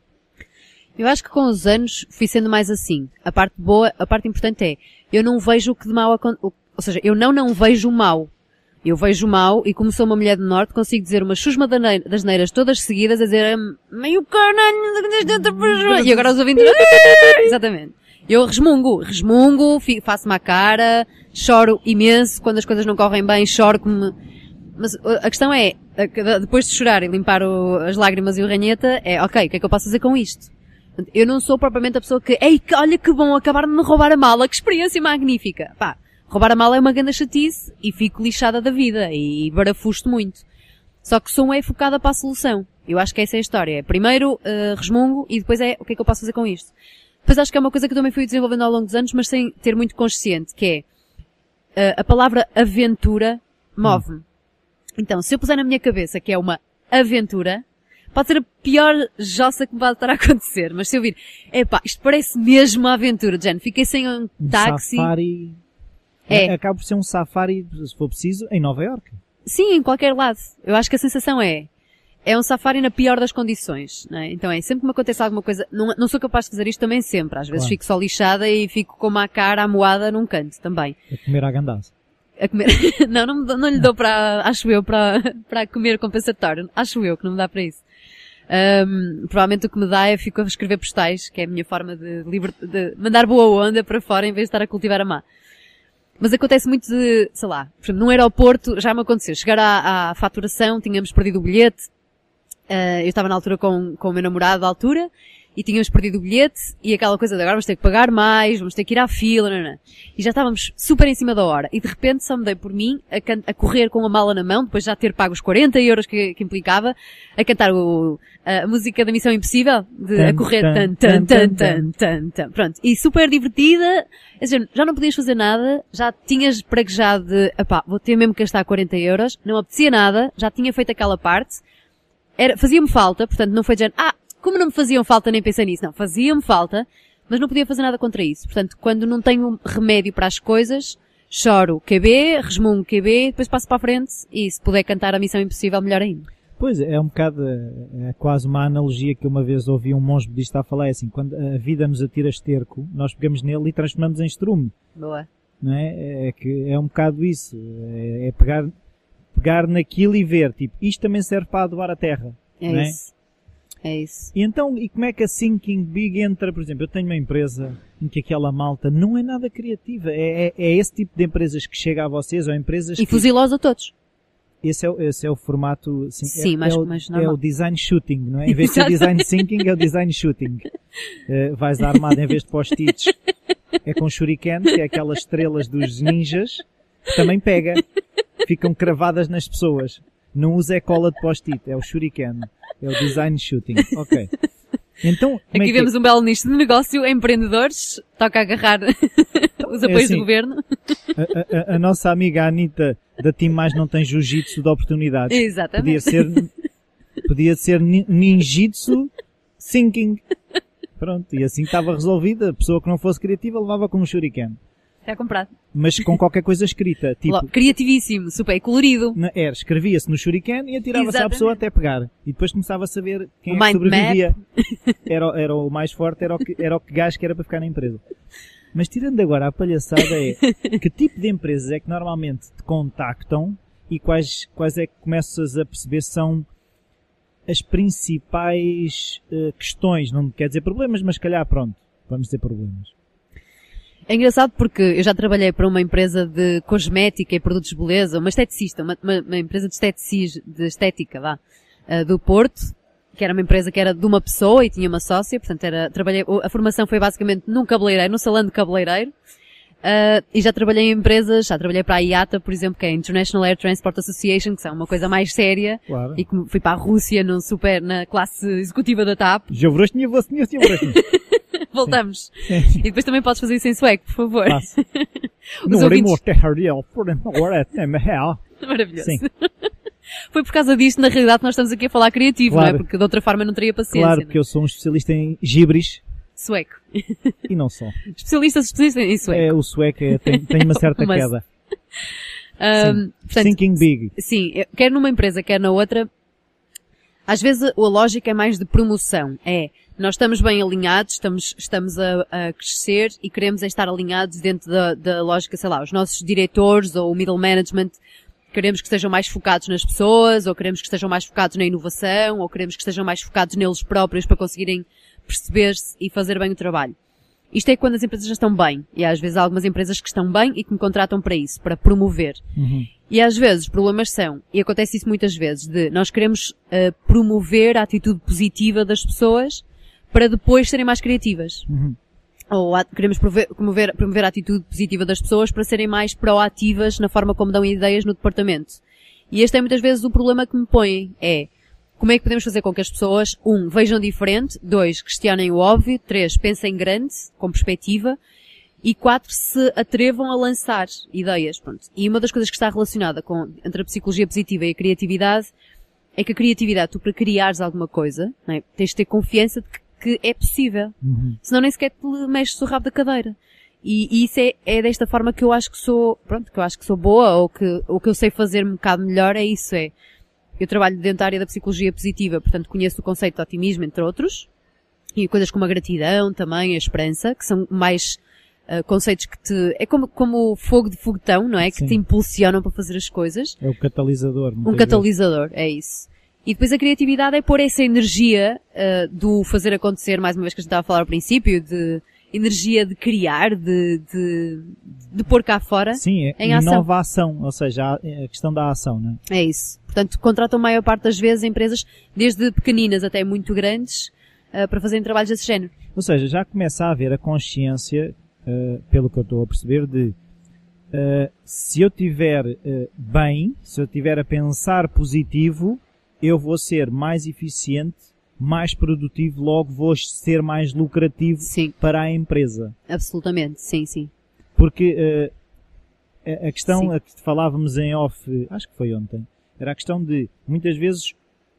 Eu acho que com os anos fui sendo mais assim. A parte boa, a parte importante é, eu não vejo o que de mal ou seja, eu não não vejo o mal. Eu vejo o mal e como sou uma mulher do norte consigo dizer uma chusma das neiras todas seguidas a dizer meio caralho e agora os ouvintes exatamente. Eu resmungo, resmungo, faço-me a cara, choro imenso quando as coisas não correm bem, choro como mas a questão é, depois de chorar e limpar o, as lágrimas e o ranheta, é, ok, o que é que eu posso fazer com isto? Eu não sou propriamente a pessoa que, ei, olha que bom, acabar de me roubar a mala, que experiência magnífica. Pá, roubar a mala é uma grande chatice e fico lixada da vida e barafusto muito. Só que sou é focada para a solução. Eu acho que essa é a história. Primeiro uh, resmungo e depois é o que é que eu posso fazer com isto. Depois acho que é uma coisa que eu também fui desenvolvendo ao longo dos anos, mas sem ter muito consciente, que é uh, a palavra aventura move-me. Hum. Então, se eu puser na minha cabeça que é uma aventura, pode ser a pior jossa que me vai estar a acontecer, mas se eu vir, epá, isto parece mesmo uma aventura, Jen, fiquei sem um, um táxi. Safari. É. é. Acaba por ser um safari, se for preciso, em Nova York. Sim, em qualquer lado. Eu acho que a sensação é, é um safari na pior das condições, é? Então é, sempre que me acontece alguma coisa, não, não sou capaz de fazer isto também sempre. Às vezes claro. fico só lixada e fico com uma cara amoada num canto também. A comer a gandaça a comer. não, não, não lhe dou para, acho eu, para, para comer compensatório. Acho eu que não me dá para isso. Um, provavelmente o que me dá é fico a escrever postais, que é a minha forma de, liber... de mandar boa onda para fora em vez de estar a cultivar a má. Mas acontece muito de, sei lá, por exemplo, num aeroporto já me aconteceu. Chegar à, à faturação, tínhamos perdido o bilhete. Uh, eu estava na altura com, com o meu namorado da altura e tínhamos perdido o bilhete e aquela coisa de agora vamos ter que pagar mais, vamos ter que ir à fila, não, não. E já estávamos super em cima da hora. E de repente só me dei por mim a, a correr com a mala na mão, depois já ter pago os 40 euros que, que implicava, a cantar o, a música da Missão Impossível, de, tan, a correr tan tan tan, tan, tan, tan, Pronto. E super divertida. É dizer, já não podias fazer nada, já tinhas praguejado de, epá, vou ter mesmo que gastar 40 euros, não apetecia nada, já tinha feito aquela parte, era, fazia-me falta, portanto não foi de ah, como não me faziam falta, nem pensei nisso. Não, faziam-me falta, mas não podia fazer nada contra isso. Portanto, quando não tenho remédio para as coisas, choro QB, resmungo QB, depois passo para a frente e se puder cantar a Missão Impossível, melhor ainda. Pois, é um bocado, é quase uma analogia que uma vez ouvi um monge budista a falar, é assim, quando a vida nos atira esterco, nós pegamos nele e transformamos em estrume. Boa. Não é? É que é um bocado isso. É, é pegar, pegar naquilo e ver, tipo, isto também serve para adubar a terra. É, é? isso. É isso. E então, e como é que a Thinking Big entra, por exemplo, eu tenho uma empresa em que aquela malta não é nada criativa. É, é, é esse tipo de empresas que chega a vocês, ou empresas E que... a todos. Esse é, o, esse é o formato, sim, sim é, mais, é, o, mais é o design shooting, não é? Em vez de ser design thinking, é o design shooting. Uh, vais armado em vez de post-its, é com shuriken, que é aquelas estrelas dos ninjas, que também pega. Ficam cravadas nas pessoas. Não usa é cola de post-it, é o shuriken. É o design shooting. Ok. Então, Aqui é vemos um belo nicho de negócio, empreendedores, toca agarrar os apoios é assim, do governo. A, a, a, nossa amiga Anitta da Team Mais não tem jiu-jitsu de oportunidade. Exatamente. Podia ser, podia ser ninjitsu thinking. Pronto, e assim estava resolvida. A pessoa que não fosse criativa levava com um shuriken. Está comprado. Mas com qualquer coisa escrita. Tipo, Criativíssimo, super colorido. na- era, escrevia-se no shuriken e atirava-se à pessoa até pegar. E depois começava a saber quem O é que sobrevivia. Era, o- era o mais forte, era o, que, era o que gajo que era para ficar na empresa. Mas tirando agora a palhaçada é, que tipo de empresas é que normalmente te contactam e quais, quais é que começas a perceber são as principais eh, questões, não quer dizer problemas, mas se calhar pronto, vamos dizer problemas. É engraçado porque eu já trabalhei para uma empresa de cosmética e produtos de beleza, uma esteticista, uma, uma- uma empresa de, esteticis, de estética, vá, eh, do Porto, que era uma empresa que era de uma pessoa e tinha uma sócia, portanto era, trabalhei, a formação foi basicamente num cabeleireiro, num salão de cabeleireiro, eh, e já trabalhei em empresas, já trabalhei para a IATA, por exemplo, que é a International Air Transport Association, que é uma coisa mais séria, Claro. e que fui para a Rússia num super, na classe executiva da TAP. Vosny, Jovroshny. Voltamos. E depois também podes fazer isso em sueco, por favor. Passo. Os ouvintes- real. Maravilhoso. Sim. Foi por causa disto, na realidade, que nós estamos aqui a falar criativo, Claro. não é? Porque de outra forma não teria paciência. Claro, é? porque eu sou um especialista em gibris Sueco. e não sou. Especialistas especialistas em sueco. É, o sueco é, tem, tem uma certa Mas- queda. Ahm, portanto, Thinking big. sim, quer numa empresa, quer na outra, às vezes a lógica é mais de promoção. É, nós estamos bem alinhados, estamos, estamos a, a crescer e queremos é estar alinhados dentro da, da lógica, sei lá, os nossos diretores ou o middle management queremos que estejam mais focados nas pessoas, ou queremos que estejam mais focados na inovação, ou queremos que estejam mais focados neles próprios para conseguirem perceber-se e fazer bem o trabalho. Isto é quando as empresas já estão bem. E às vezes há algumas empresas que estão bem e que me contratam para isso, para promover. Uhum. E às vezes os problemas são, e acontece isso muitas vezes, de nós queremos eh, promover a atitude positiva das pessoas para depois serem mais criativas. Uhum. Ou a- queremos promover, promover, promover a atitude positiva das pessoas para serem mais proativas na forma como dão ideias no departamento. E este é muitas vezes o problema que me põem. É, como é que podemos fazer com que as pessoas, um, vejam diferente, dois, questionem o óbvio, três, pensem grande, com perspectiva, e quatro, se atrevam a lançar ideias. Pronto. E uma das coisas que está relacionada com, entre a psicologia positiva e a criatividade é que a criatividade, tu para criares alguma coisa, é? tens de ter confiança de que, que é possível. Uhum. Senão nem sequer te mexes o rabo da cadeira. E, e isso é, é desta forma que eu acho que sou, pronto, que eu acho que sou boa, ou que, ou que eu sei fazer um bocado melhor, é isso, é. Eu trabalho dentro da área da psicologia positiva, portanto conheço o conceito de otimismo, entre outros, e coisas como a gratidão também, a esperança, que são mais ah, conceitos que te, é como, como o fogo de foguetão, não é? Que Sim. te impulsionam para fazer as coisas. É o catalisador. Um muitas catalisador, é isso. E depois a criatividade é pôr essa energia ah, do fazer acontecer, mais uma vez que a gente estava a falar ao princípio, de energia de criar, de, de, de pôr cá fora. Sim, é Em ação. inovação, ou seja, a, questão da ação, não é? Isso. Portanto, contratam a maior parte das vezes empresas, desde pequeninas até muito grandes, ah, para fazerem trabalhos desse género. Ou seja, já começa a haver a consciência, eh, pelo que eu estou a perceber, de eh, se eu tiver bem, se eu tiver a pensar positivo, eu vou ser mais eficiente, mais produtivo, logo vou ser mais lucrativo Sim, para a empresa. absolutamente. Sim, sim. Porque a- a questão Sim. a que falávamos em off, acho que foi ontem, era a questão de muitas vezes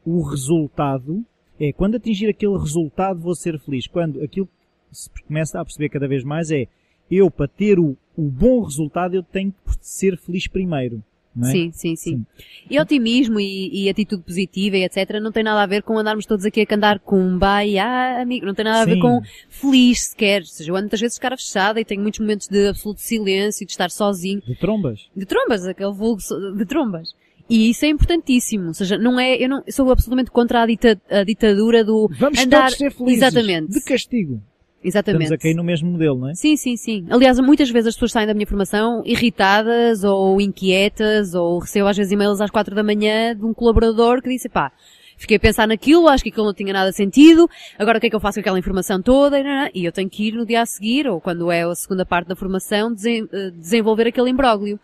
o resultado é quando atingir aquele resultado vou ser feliz. Quando aquilo que se começa a perceber cada vez mais é eu para ter o, o bom resultado eu tenho que ser feliz primeiro. É? Sim, sim, sim, E otimismo e, e atitude positiva e etc. não tem nada a ver com andarmos todos aqui a cantar cumba e ah, amigo. Não tem nada a ver Sim. com feliz sequer. Ou seja, eu ando muitas vezes de cara fechada e tenho muitos momentos de absoluto silêncio, de estar sozinho. De trombas. De trombas, aquele vulgo de trombas. E isso é importantíssimo. Ou seja, não é, eu não, sou absolutamente contra a, dita- a ditadura do Vamos andar, todos ser felizes. Exatamente. De castigo. Exatamente. Estamos a cair no mesmo modelo, não é? Sim, sim, sim. Aliás, muitas vezes as pessoas saem da minha formação irritadas ou inquietas ou recebo às vezes e-mails às quatro da manhã de um colaborador que disse, pá, fiquei a pensar naquilo, acho que aquilo não tinha nada de sentido, agora o que é que eu faço com aquela informação toda? E, eu tenho que ir no dia a seguir, ou quando é a segunda parte da formação, eh, desenvolver aquele imbróglio.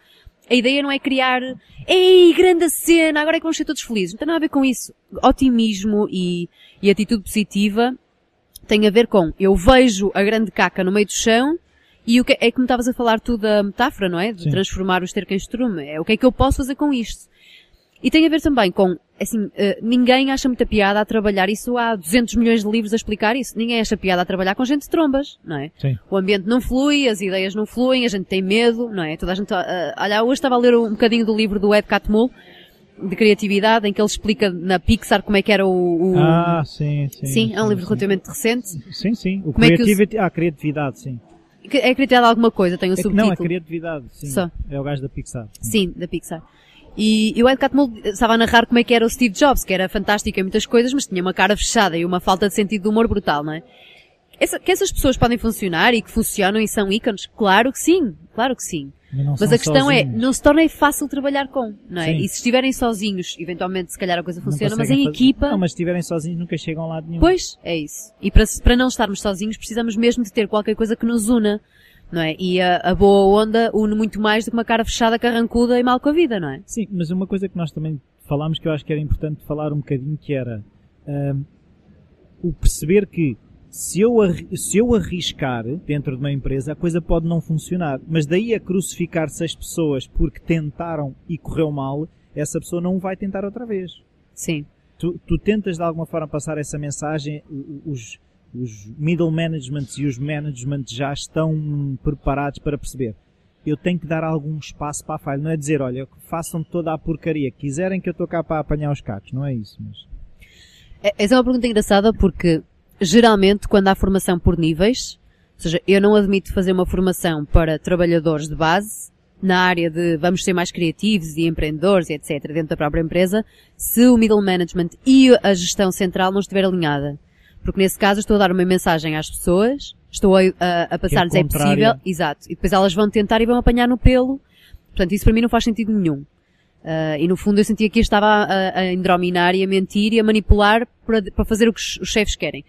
A ideia não é criar, ei, grande cena, agora é que vamos ser todos felizes. Não tem nada a ver com isso. Otimismo e, e atitude positiva tem a ver com eu vejo a grande caca no meio do chão e o que é como estavas a falar tu da metáfora, não é? De Sim. transformar o esterco em estrume. É o que é que eu posso fazer com isto? E tem a ver também com assim, uh, ninguém acha muita piada a trabalhar isso. Há 200 milhões de livros a explicar isso. Ninguém acha piada a trabalhar com gente de trombas, não é? Sim. O ambiente não flui, as ideias não fluem, a gente tem medo, não é? Toda a gente, uh, olha, hoje estava a ler um bocadinho do livro do Ed Catmull, de criatividade, em que ele explica na Pixar como é que era o... o... Ah, sim, sim. Sim, é um livro sim. relativamente recente. Sim, sim. O Como é que criativity... Ah, criatividade, sim. É criatividade alguma coisa, tem um É subtítulo. não, a criatividade, sim. Só. É o gajo da Pixar. Sim, da Pixar. E, e o Ed Catmull estava a narrar como é que era o Steve Jobs, que era fantástico em muitas coisas, mas tinha uma cara fechada e uma falta de sentido de humor brutal, não é? Essa, que essas pessoas podem funcionar e que funcionam e são ícones? Claro que sim, claro que sim. Mas, a questão é, sozinhos. não se torna fácil trabalhar com, não é? Sim. E se estiverem sozinhos, eventualmente se calhar a coisa funciona, mas em fazer- equipa, Não, mas se estiverem sozinhos nunca chegam a lado nenhum. Pois, é isso. E para, para não estarmos sozinhos precisamos mesmo de ter qualquer coisa que nos una, não é? E a, a boa onda une muito mais do que uma cara fechada, carrancuda e mal com a vida, não é? Sim, mas uma coisa que nós também falámos que eu acho que era importante falar um bocadinho que era ahm, o perceber que se eu, se eu arriscar dentro de uma empresa, a coisa pode não funcionar. Mas daí a crucificar seis pessoas porque tentaram e correu mal, essa pessoa não vai tentar outra vez. Sim. Tu, tu tentas de alguma forma passar essa mensagem, os, os middle managements e os management já estão preparados para perceber. Eu tenho que dar algum espaço para a falha. Não é dizer, olha, façam toda a porcaria que quiserem que eu estou cá para apanhar os cacos. Não é isso, mas... É- Essa é uma pergunta engraçada porque geralmente quando há formação por níveis, ou seja, eu não admito fazer uma formação para trabalhadores de base na área de vamos ser mais criativos e empreendedores e etc. dentro da própria empresa, se o middle management e a gestão central não estiver alinhada. Porque nesse caso estou a dar uma mensagem às pessoas, estou a, a, a passar-lhes é contrária. possível, exato, e depois elas vão tentar e vão apanhar no pelo. Portanto, isso para mim não faz sentido nenhum. Ah, e no fundo eu sentia que eu estava a, a indrominar e a mentir e a manipular para, para fazer o que os, chefes querem.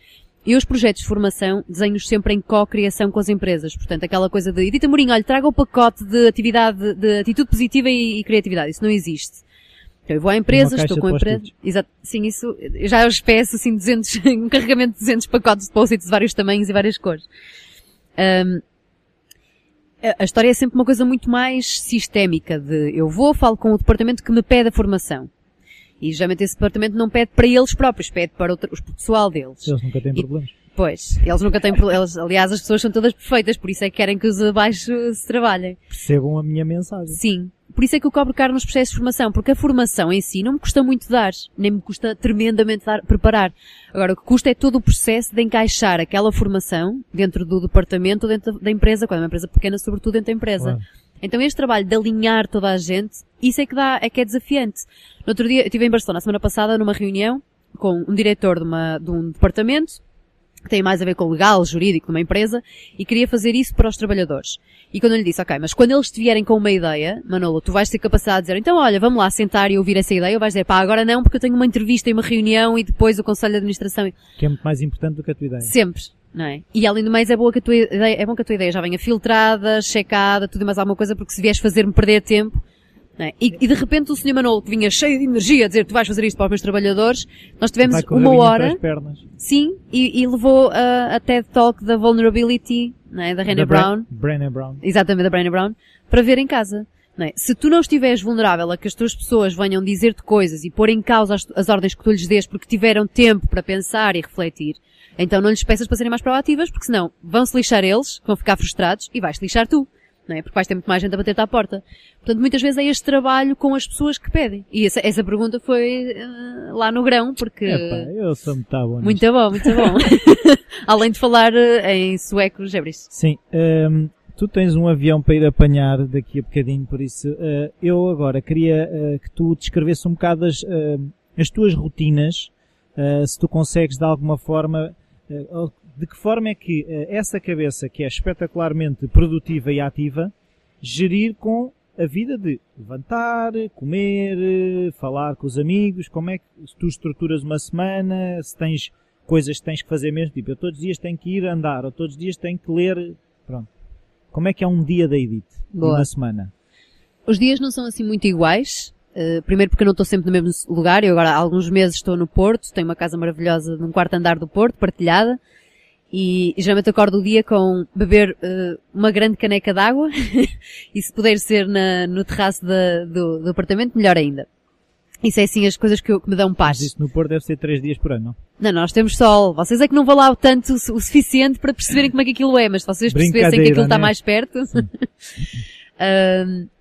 E os projetos de formação desenho-os sempre em co-criação com as empresas. Portanto, aquela coisa de Edita Mourinho, olha, traga o pacote de atividade, de atitude positiva e, e criatividade. Isso não existe. Então eu vou à empresa, estou com a empresa. Exato. Sim, isso, eu já os peço assim 200, um carregamento de 200 pacotes de post-its de vários tamanhos e várias cores. Ahm, a- a história é sempre uma coisa muito mais sistémica de eu vou, falo com o departamento que me pede a formação. E geralmente esse departamento não pede para eles próprios, pede para outro, o pessoal deles. Eles nunca têm E- problemas. Pois, eles nunca têm problemas. Aliás, as pessoas são todas perfeitas, por isso é que querem que os abaixo se trabalhem. Percebam a minha mensagem. Sim. Por isso é que eu cobro caro nos processos de formação, porque a formação em si não me custa muito dar, nem me custa tremendamente dar, preparar. Agora, o que custa é todo o processo de encaixar aquela formação dentro do departamento ou dentro da empresa, quando é uma empresa pequena, sobretudo dentro da empresa. Claro. Então este trabalho de alinhar toda a gente, isso é que dá, é que é desafiante. No outro dia, eu estive em Barcelona, a semana passada, numa reunião com um diretor de, uma, de um departamento, tem mais a ver com o legal, jurídico de uma empresa, e queria fazer isso para os trabalhadores. E quando eu lhe disse, ok, mas quando eles te vierem com uma ideia, Manolo, tu vais ter capacidade de dizer, então olha, vamos lá sentar e ouvir essa ideia, ou vais dizer, pá, agora não, porque eu tenho uma entrevista e uma reunião e depois o Conselho de Administração. Que é muito mais importante do que a tua ideia. Sempre, não é? E além do mais é boa que a tua ideia, é bom que a tua ideia já venha filtrada, checada, tudo e mais alguma coisa, porque se vieres fazer-me perder tempo, é? e, e de repente o Sr. Manolo que vinha cheio de energia a dizer tu vais fazer isto para os meus trabalhadores, nós tivemos uma hora, entre as pernas. sim, e, e levou a, a TED Talk da Vulnerability, é? Da Bra- Brown, Brené Brown. exatamente da Brené Brown, para ver em casa. Não é? Se tu não estiveres vulnerável a que as tuas pessoas venham dizer-te coisas e pôr em causa as, as ordens que tu lhes dês porque tiveram tempo para pensar e refletir, então não lhes peças para serem mais proativas, porque senão vão-se lixar eles, vão ficar frustrados e vais-te lixar tu. Não é? Porque vais ter muito mais gente a bater-te à porta. Portanto, muitas vezes é este trabalho com as pessoas que pedem. E essa, essa pergunta foi eh, lá no grão, porque... Epá, eu sou muito bom. Muito bom, muito bom. Além de falar eh, em sueco, Gebris. Sim, hum, tu tens um avião para ir apanhar daqui a bocadinho, por isso uh, eu agora queria uh, que tu descrevesse um bocado as, uh, as tuas rotinas, uh, se tu consegues de alguma forma, uh, de que forma é que uh, essa cabeça que é espetacularmente produtiva e ativa, gerir com a vida de levantar, comer, falar com os amigos, como é que tu estruturas uma semana, se tens coisas que tens que fazer mesmo, tipo, eu todos os dias tenho que ir andar, ou todos os dias tenho que ler, pronto. Como é que é um dia da Edith? Boa. Uma semana? Os dias não são assim muito iguais. Uh, primeiro porque eu não estou sempre no mesmo lugar. Eu agora há alguns meses estou no Porto. Tenho uma casa maravilhosa num quarto andar do Porto, partilhada. E, geralmente acordo o dia com beber uh, uma grande caneca de água. e se puder ser na, no terraço da, do, do apartamento, melhor ainda. Isso é assim as coisas que, eu, que me dão paz. Mas isso no Porto deve ser três dias por ano, não? Não, nós temos sol. Vocês é que não vão lá tanto o suficiente para perceberem como é que aquilo é, mas se vocês percebessem que aquilo está né? mais perto. um,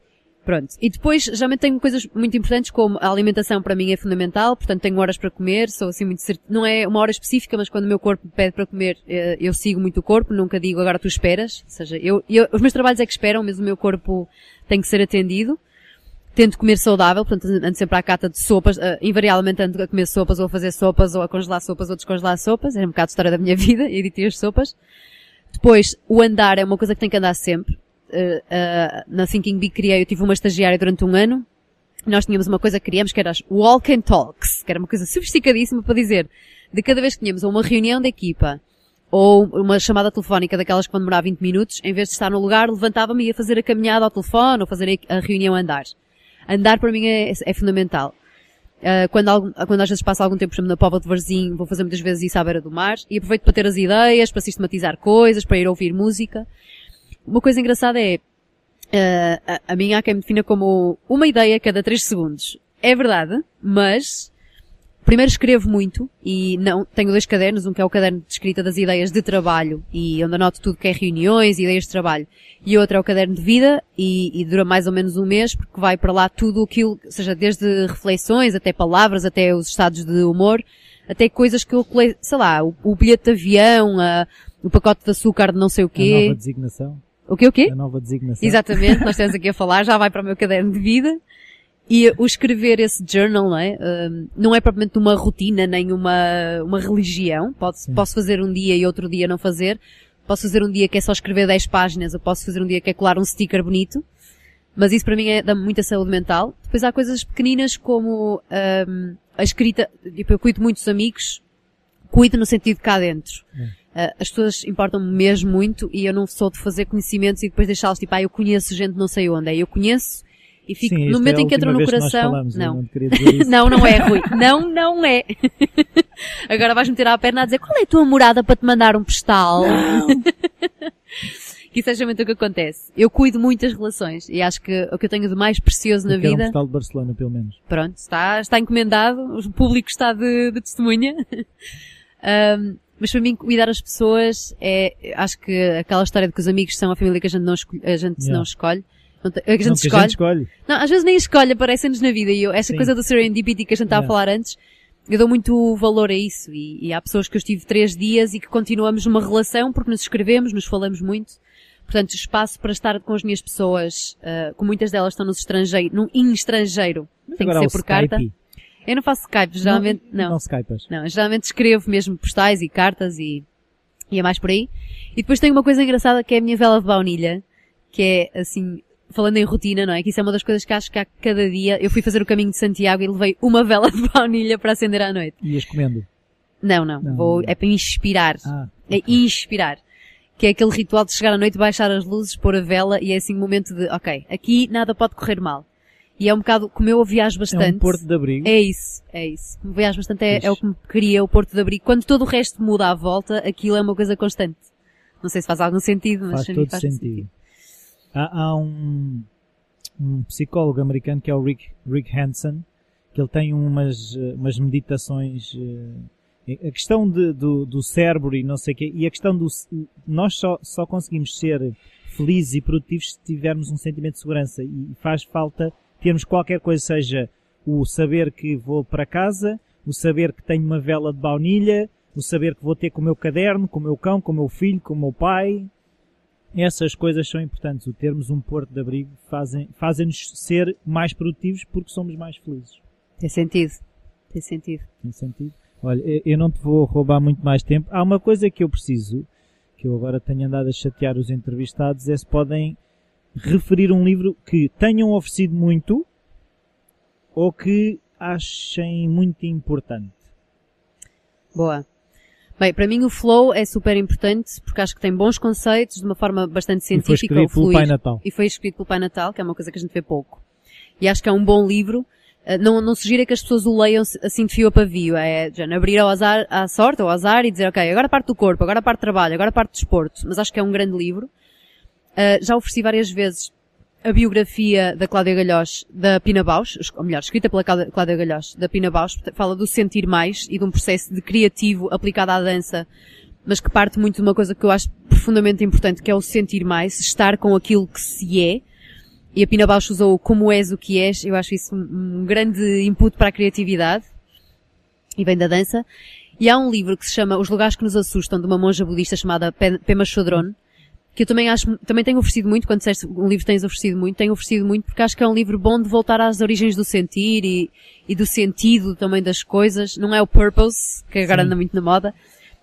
pronto. E depois, geralmente tenho coisas muito importantes como a alimentação para mim é fundamental, portanto tenho horas para comer, sou assim muito cert... não é uma hora específica, mas quando o meu corpo me pede para comer, eh, eu sigo muito o corpo, nunca digo agora tu esperas. Ou seja, eu, eu os meus trabalhos é que esperam, mesmo o meu corpo tem que ser atendido tento comer saudável, portanto ando sempre à cata de sopas, uh, invariavelmente ando a comer sopas ou a fazer sopas ou a congelar sopas ou descongelar sopas, é um bocado a história da minha vida, editei as sopas. Depois, o andar é uma coisa que tem que andar sempre. Uh, na Thinking Big criei, eu tive uma estagiária durante um ano, nós tínhamos uma coisa que criamos que era as Walk and Talks, que era uma coisa sofisticadíssima para dizer, de cada vez que tínhamos uma reunião da equipa, ou uma chamada telefónica daquelas que vão demorar 20 minutos, em vez de estar no lugar, levantava-me e ia fazer a caminhada ao telefone ou fazer a reunião andar andar para mim é, é fundamental. Uh, quando, quando às vezes passo algum tempo, por exemplo, na Póvoa de Varzim, vou fazer muitas vezes isso à beira do mar e aproveito para ter as ideias, para sistematizar coisas, para ir ouvir música. Uma coisa engraçada é, uh, a, a minha há quem me defina como uma ideia a cada 3 segundos. É verdade, mas Primeiro escrevo muito e não, tenho dois cadernos, um que é o caderno de escrita das ideias de trabalho e onde anoto tudo que é reuniões, ideias de trabalho. E outro é o caderno de vida e, e dura mais ou menos um mês porque vai para lá tudo aquilo, seja desde reflexões até palavras, até os estados de humor, até coisas que eu colei, sei lá, o, o bilhete de avião, a, o pacote de açúcar de não sei o quê. A nova designação. O quê, o quê? A nova designação. Exatamente, nós estamos aqui a falar, já vai para o meu caderno de vida. E o escrever esse journal, não é? não é propriamente uma rotina nem uma, uma religião. Posso, posso fazer um dia e outro dia não fazer. Posso fazer um dia que é só escrever 10 páginas, ou posso fazer um dia que é colar um sticker bonito. Mas isso para mim é, dá muita saúde mental. Depois há coisas pequeninas como um, a escrita. Tipo, eu cuido muitos amigos. Cuido no sentido de cá dentro. Uh, as pessoas importam-me mesmo muito e eu não sou de fazer conhecimentos e depois deixá-los tipo, ah, eu conheço gente não sei onde. É, eu conheço e fico, Sim, no momento é em que entram no coração, falamos, não. Não, não, não é, Rui. Não, não é. Agora vais meter à perna a dizer qual é a tua morada para te mandar um postal? Não. que isso é justamente o que acontece. Eu cuido muito das relações e acho que o que eu tenho de mais precioso na vida. um postal de Barcelona, pelo menos. Pronto, está, está encomendado, o público está de, de testemunha. um, mas para mim, cuidar as pessoas é, acho que aquela história de que os amigos são a família que a gente não, escolhe, a gente yeah. não escolhe. Não, a gente, não, escolhe. a gente escolhe. Não, às vezes nem escolhe, aparecem-nos na vida. E eu, essa Sim. coisa do serendipity que a gente estava yeah. a falar antes, eu dou muito valor a isso. E, e, há pessoas que eu estive três dias e que continuamos uma relação porque nos escrevemos, nos falamos muito. Portanto, espaço para estar com as minhas pessoas, uh, com muitas delas estão no estrangeiro, no em estrangeiro. Mas Tem que ser por Skype. carta. Eu não faço Skype, geralmente, não. Não, não Skypas. Não, geralmente escrevo mesmo postais e cartas e, e é mais por aí. E depois tem uma coisa engraçada que é a minha vela de baunilha, que é assim, falando em rotina, não é? Que isso é uma das coisas que acho que há cada dia. Eu fui fazer o caminho de Santiago e levei uma vela de baunilha para acender à noite. Ias comendo? Não, não. não. Vou, é para inspirar. Ah, é okay. É inspirar. Que é aquele ritual de chegar à noite, baixar as luzes, pôr a vela e é assim um momento de, ok, aqui nada pode correr mal. E é um bocado, como eu viajo bastante. É um porto de abrigo. É isso, é isso. Como viajo bastante é, é o que me cria o porto de abrigo. Quando todo o resto muda à volta, aquilo é uma coisa constante. Não sei se faz algum sentido, mas faz todo faz sentido. sentido. Há, há um, um, psicólogo americano que é o Rick, Rick Hansen, que ele tem umas, umas meditações. Eh, a questão de, do, do cérebro e não sei o quê, e a questão do. Nós só, só conseguimos ser felizes e produtivos se tivermos um sentimento de segurança e faz falta termos qualquer coisa, seja o saber que vou para casa, o saber que tenho uma vela de baunilha, o saber que vou ter com o meu caderno, com o meu cão, com o meu filho, com o meu pai, essas coisas são importantes. O termos um porto de abrigo fazem, fazem-nos ser mais produtivos porque somos mais felizes. Tem sentido. Tem sentido. Tem sentido. Olha, eu não te vou roubar muito mais tempo. Há uma coisa que eu preciso, que eu agora tenho andado a chatear os entrevistados, é se podem referir um livro que tenham oferecido muito ou que achem muito importante. Boa. Bem, para mim o flow é super importante porque acho que tem bons conceitos de uma forma bastante científica. E foi escrito pelo Pai Natal. E foi escrito pelo Pai Natal, que é uma coisa que a gente vê pouco. E acho que é um bom livro. Eh, não, não sugira que as pessoas o leiam assim de fio a pavio. É, já, abrir ao azar, à sorte, ao azar e dizer, ok, agora parte do corpo, agora parte do trabalho, agora parte do desporto. Mas acho que é um grande livro. Uh, já ofereci várias vezes a biografia da Cláudia Galhós, da Pina Baus, ou melhor, escrita pela Cláudia Galhós, da Pina Baus, fala do sentir mais e de um processo de criativo aplicado à dança, mas que parte muito de uma coisa que eu acho profundamente importante, que é o sentir mais, estar com aquilo que se é. E a Pina Baus usou como és o que és, eu acho isso um grande input para a criatividade. E vem da dança. E há um livro que se chama Os Lugares que nos Assustam, de uma monja budista chamada Pema Chodron, que eu também acho, também tenho oferecido muito, quando disseste um livro tens oferecido muito, tenho oferecido muito porque acho que é um livro bom de voltar às origens do sentir e, e do sentido também das coisas. Não é o purpose, que agora Sim. anda muito na moda,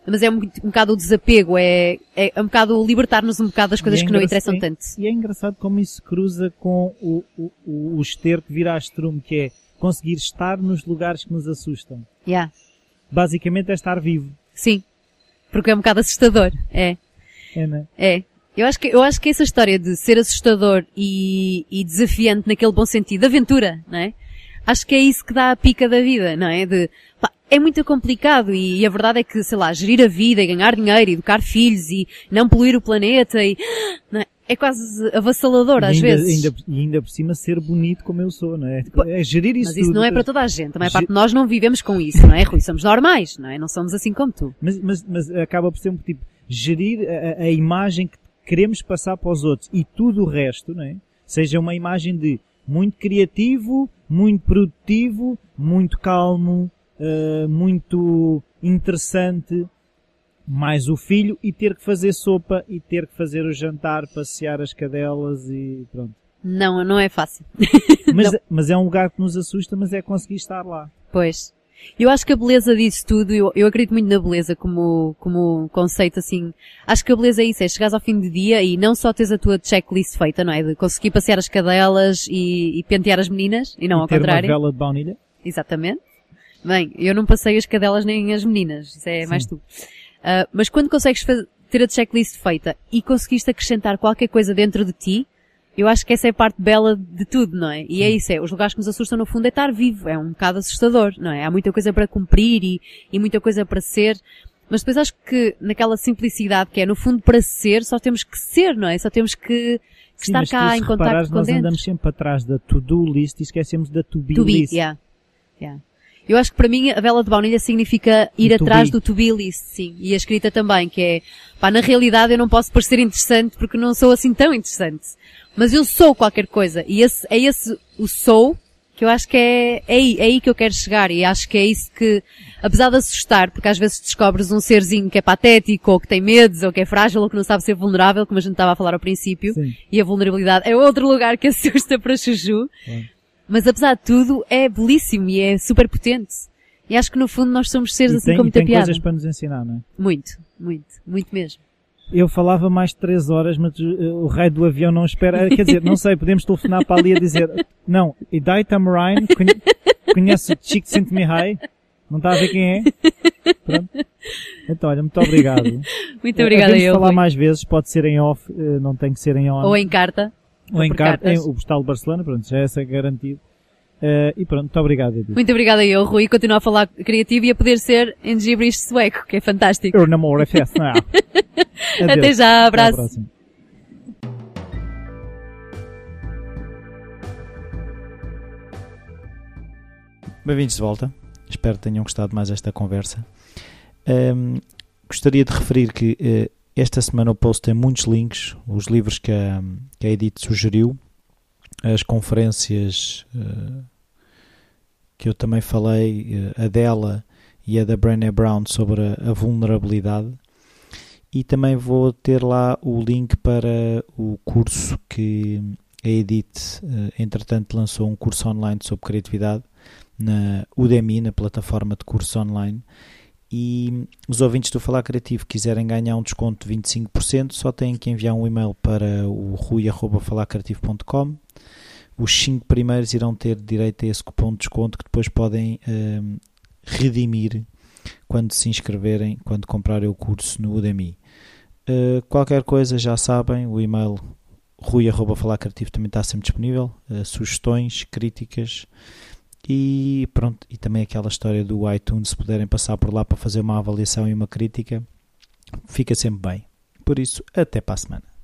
mas é um, um bocado o desapego, é, é um bocado libertar-nos um bocado das coisas é que não interessam tanto. E é engraçado como isso cruza com o, o, o, o ester que vira a Strum, que é conseguir estar nos lugares que nos assustam. Yeah. Basicamente é estar vivo. Sim. Porque é um bocado assustador. É. É, né? É. Eu acho que, eu acho que essa história de ser assustador e, e desafiante naquele bom sentido, aventura, não é? Acho que é isso que dá a pica da vida, não é? De, pá, é muito complicado e, e, a verdade é que, sei lá, gerir a vida e ganhar dinheiro e educar filhos e não poluir o planeta e, não é? é quase avassalador às ainda, vezes. Ainda, e ainda por cima ser bonito como eu sou, não é? É gerir isso Mas isso tudo. não é para toda a gente. A maior parte de nós não vivemos com isso, não é, Rui? Somos normais, não é? Não somos assim como tu. Mas, mas, mas acaba por ser um tipo, gerir a, a imagem que queremos passar para os outros e tudo o resto, não é? Seja uma imagem de muito criativo, muito produtivo, muito calmo, uh, muito interessante, mais o filho e ter que fazer sopa e ter que fazer o jantar, passear as cadelas e pronto. Não, não é fácil. Mas, mas é um lugar que nos assusta, mas é conseguir estar lá. Pois. Eu acho que a beleza disso tudo, eu, eu acredito muito na beleza como, como conceito assim. Acho que a beleza é isso, é chegares ao fim do dia e não só tens a tua checklist feita, não é? De conseguir passear as cadelas e, e pentear as meninas, e não e ao ter contrário. uma vela de baunilha. Exatamente. Bem, eu não passei as cadelas nem as meninas, isso é Sim. mais tu. Uh, mas quando consegues ter a checklist feita e conseguiste acrescentar qualquer coisa dentro de ti, eu acho que essa é a parte bela de tudo, não é? E é isso, é, os lugares que nos assustam no fundo é estar vivo, é um bocado assustador, não é? Há muita coisa para cumprir e, e muita coisa para ser, mas depois acho que naquela simplicidade que é, no fundo, para ser, só temos que ser, não é? Só temos que, que Sim, estar cá em contato com nós dentro. andamos sempre atrás da to-do list e esquecemos da to-be to list. Be, yeah. Yeah. Eu acho que para mim a vela de baunilha significa ir atrás do to be list, sim. E a escrita também, que é, pá, na realidade eu não posso parecer interessante porque não sou assim tão interessante. Mas eu sou qualquer coisa. E esse, é esse o sou que eu acho que é, é aí, é aí que eu quero chegar e acho que é isso que, apesar de assustar, porque às vezes descobres um serzinho que é patético, ou que tem medos, ou que é frágil, ou que não sabe ser vulnerável, como a gente estava a falar ao princípio, Sim. e a vulnerabilidade é outro lugar que assusta para Chuju, mas apesar de tudo é belíssimo e é super potente. E acho que no fundo nós somos seres e assim tem, com muita tem piada. coisas para nos ensinar, não é? Muito, muito, muito mesmo. Eu falava mais de 3 horas, mas o raio do avião não espera. Quer dizer, não sei, podemos telefonar para ali a dizer, não, Idai Tamarain, conhece o Chico Sente Mihai? Não está a ver quem é? Pronto. Então, olha, muito obrigado. Muito obrigada Podemos eu. falar Rui. mais vezes, pode ser em off, eh, não tem que ser em on. Ou em carta. Ou em por carta, em, cartas. o postal de Barcelona, pronto, já essa é garantido. Eh, e pronto, muito obrigado, Edith. Muito obrigada eu, Rui. Continuo a falar criativo e a poder ser em gibberish sueco, que é fantástico. Eu namoro é festa, não é? Até Adeus. já, Até abraço. próxima. Bem-vindos de volta. Espero que tenham gostado mais esta conversa. Ahm, gostaria de referir que eh, esta semana o post tem muitos links, os livros que a, que a Edith sugeriu, as conferências eh, que eu também falei, eh, a dela e a da Brené Brown sobre a, vulnerabilidade. E também vou ter lá o link para o curso que a Edith, eh, entretanto, lançou um curso online sobre criatividade na Udemy, na plataforma de cursos online. E os ouvintes do Falar Criativo quiserem ganhar um desconto de 25%, só têm que enviar um e-mail para o rui.falarcreativo.com. Os 5 primeiros irão ter direito a esse cupom de desconto que depois podem ehm, redimir quando se inscreverem, quando comprarem o curso no Udemy. Uh, qualquer coisa já sabem, o e-mail rui.falarcreativo também está sempre disponível. Uh, sugestões, críticas e pronto. E também aquela história do iTunes, se puderem passar por lá para fazer uma avaliação e uma crítica, fica sempre bem. Por isso, até para a semana.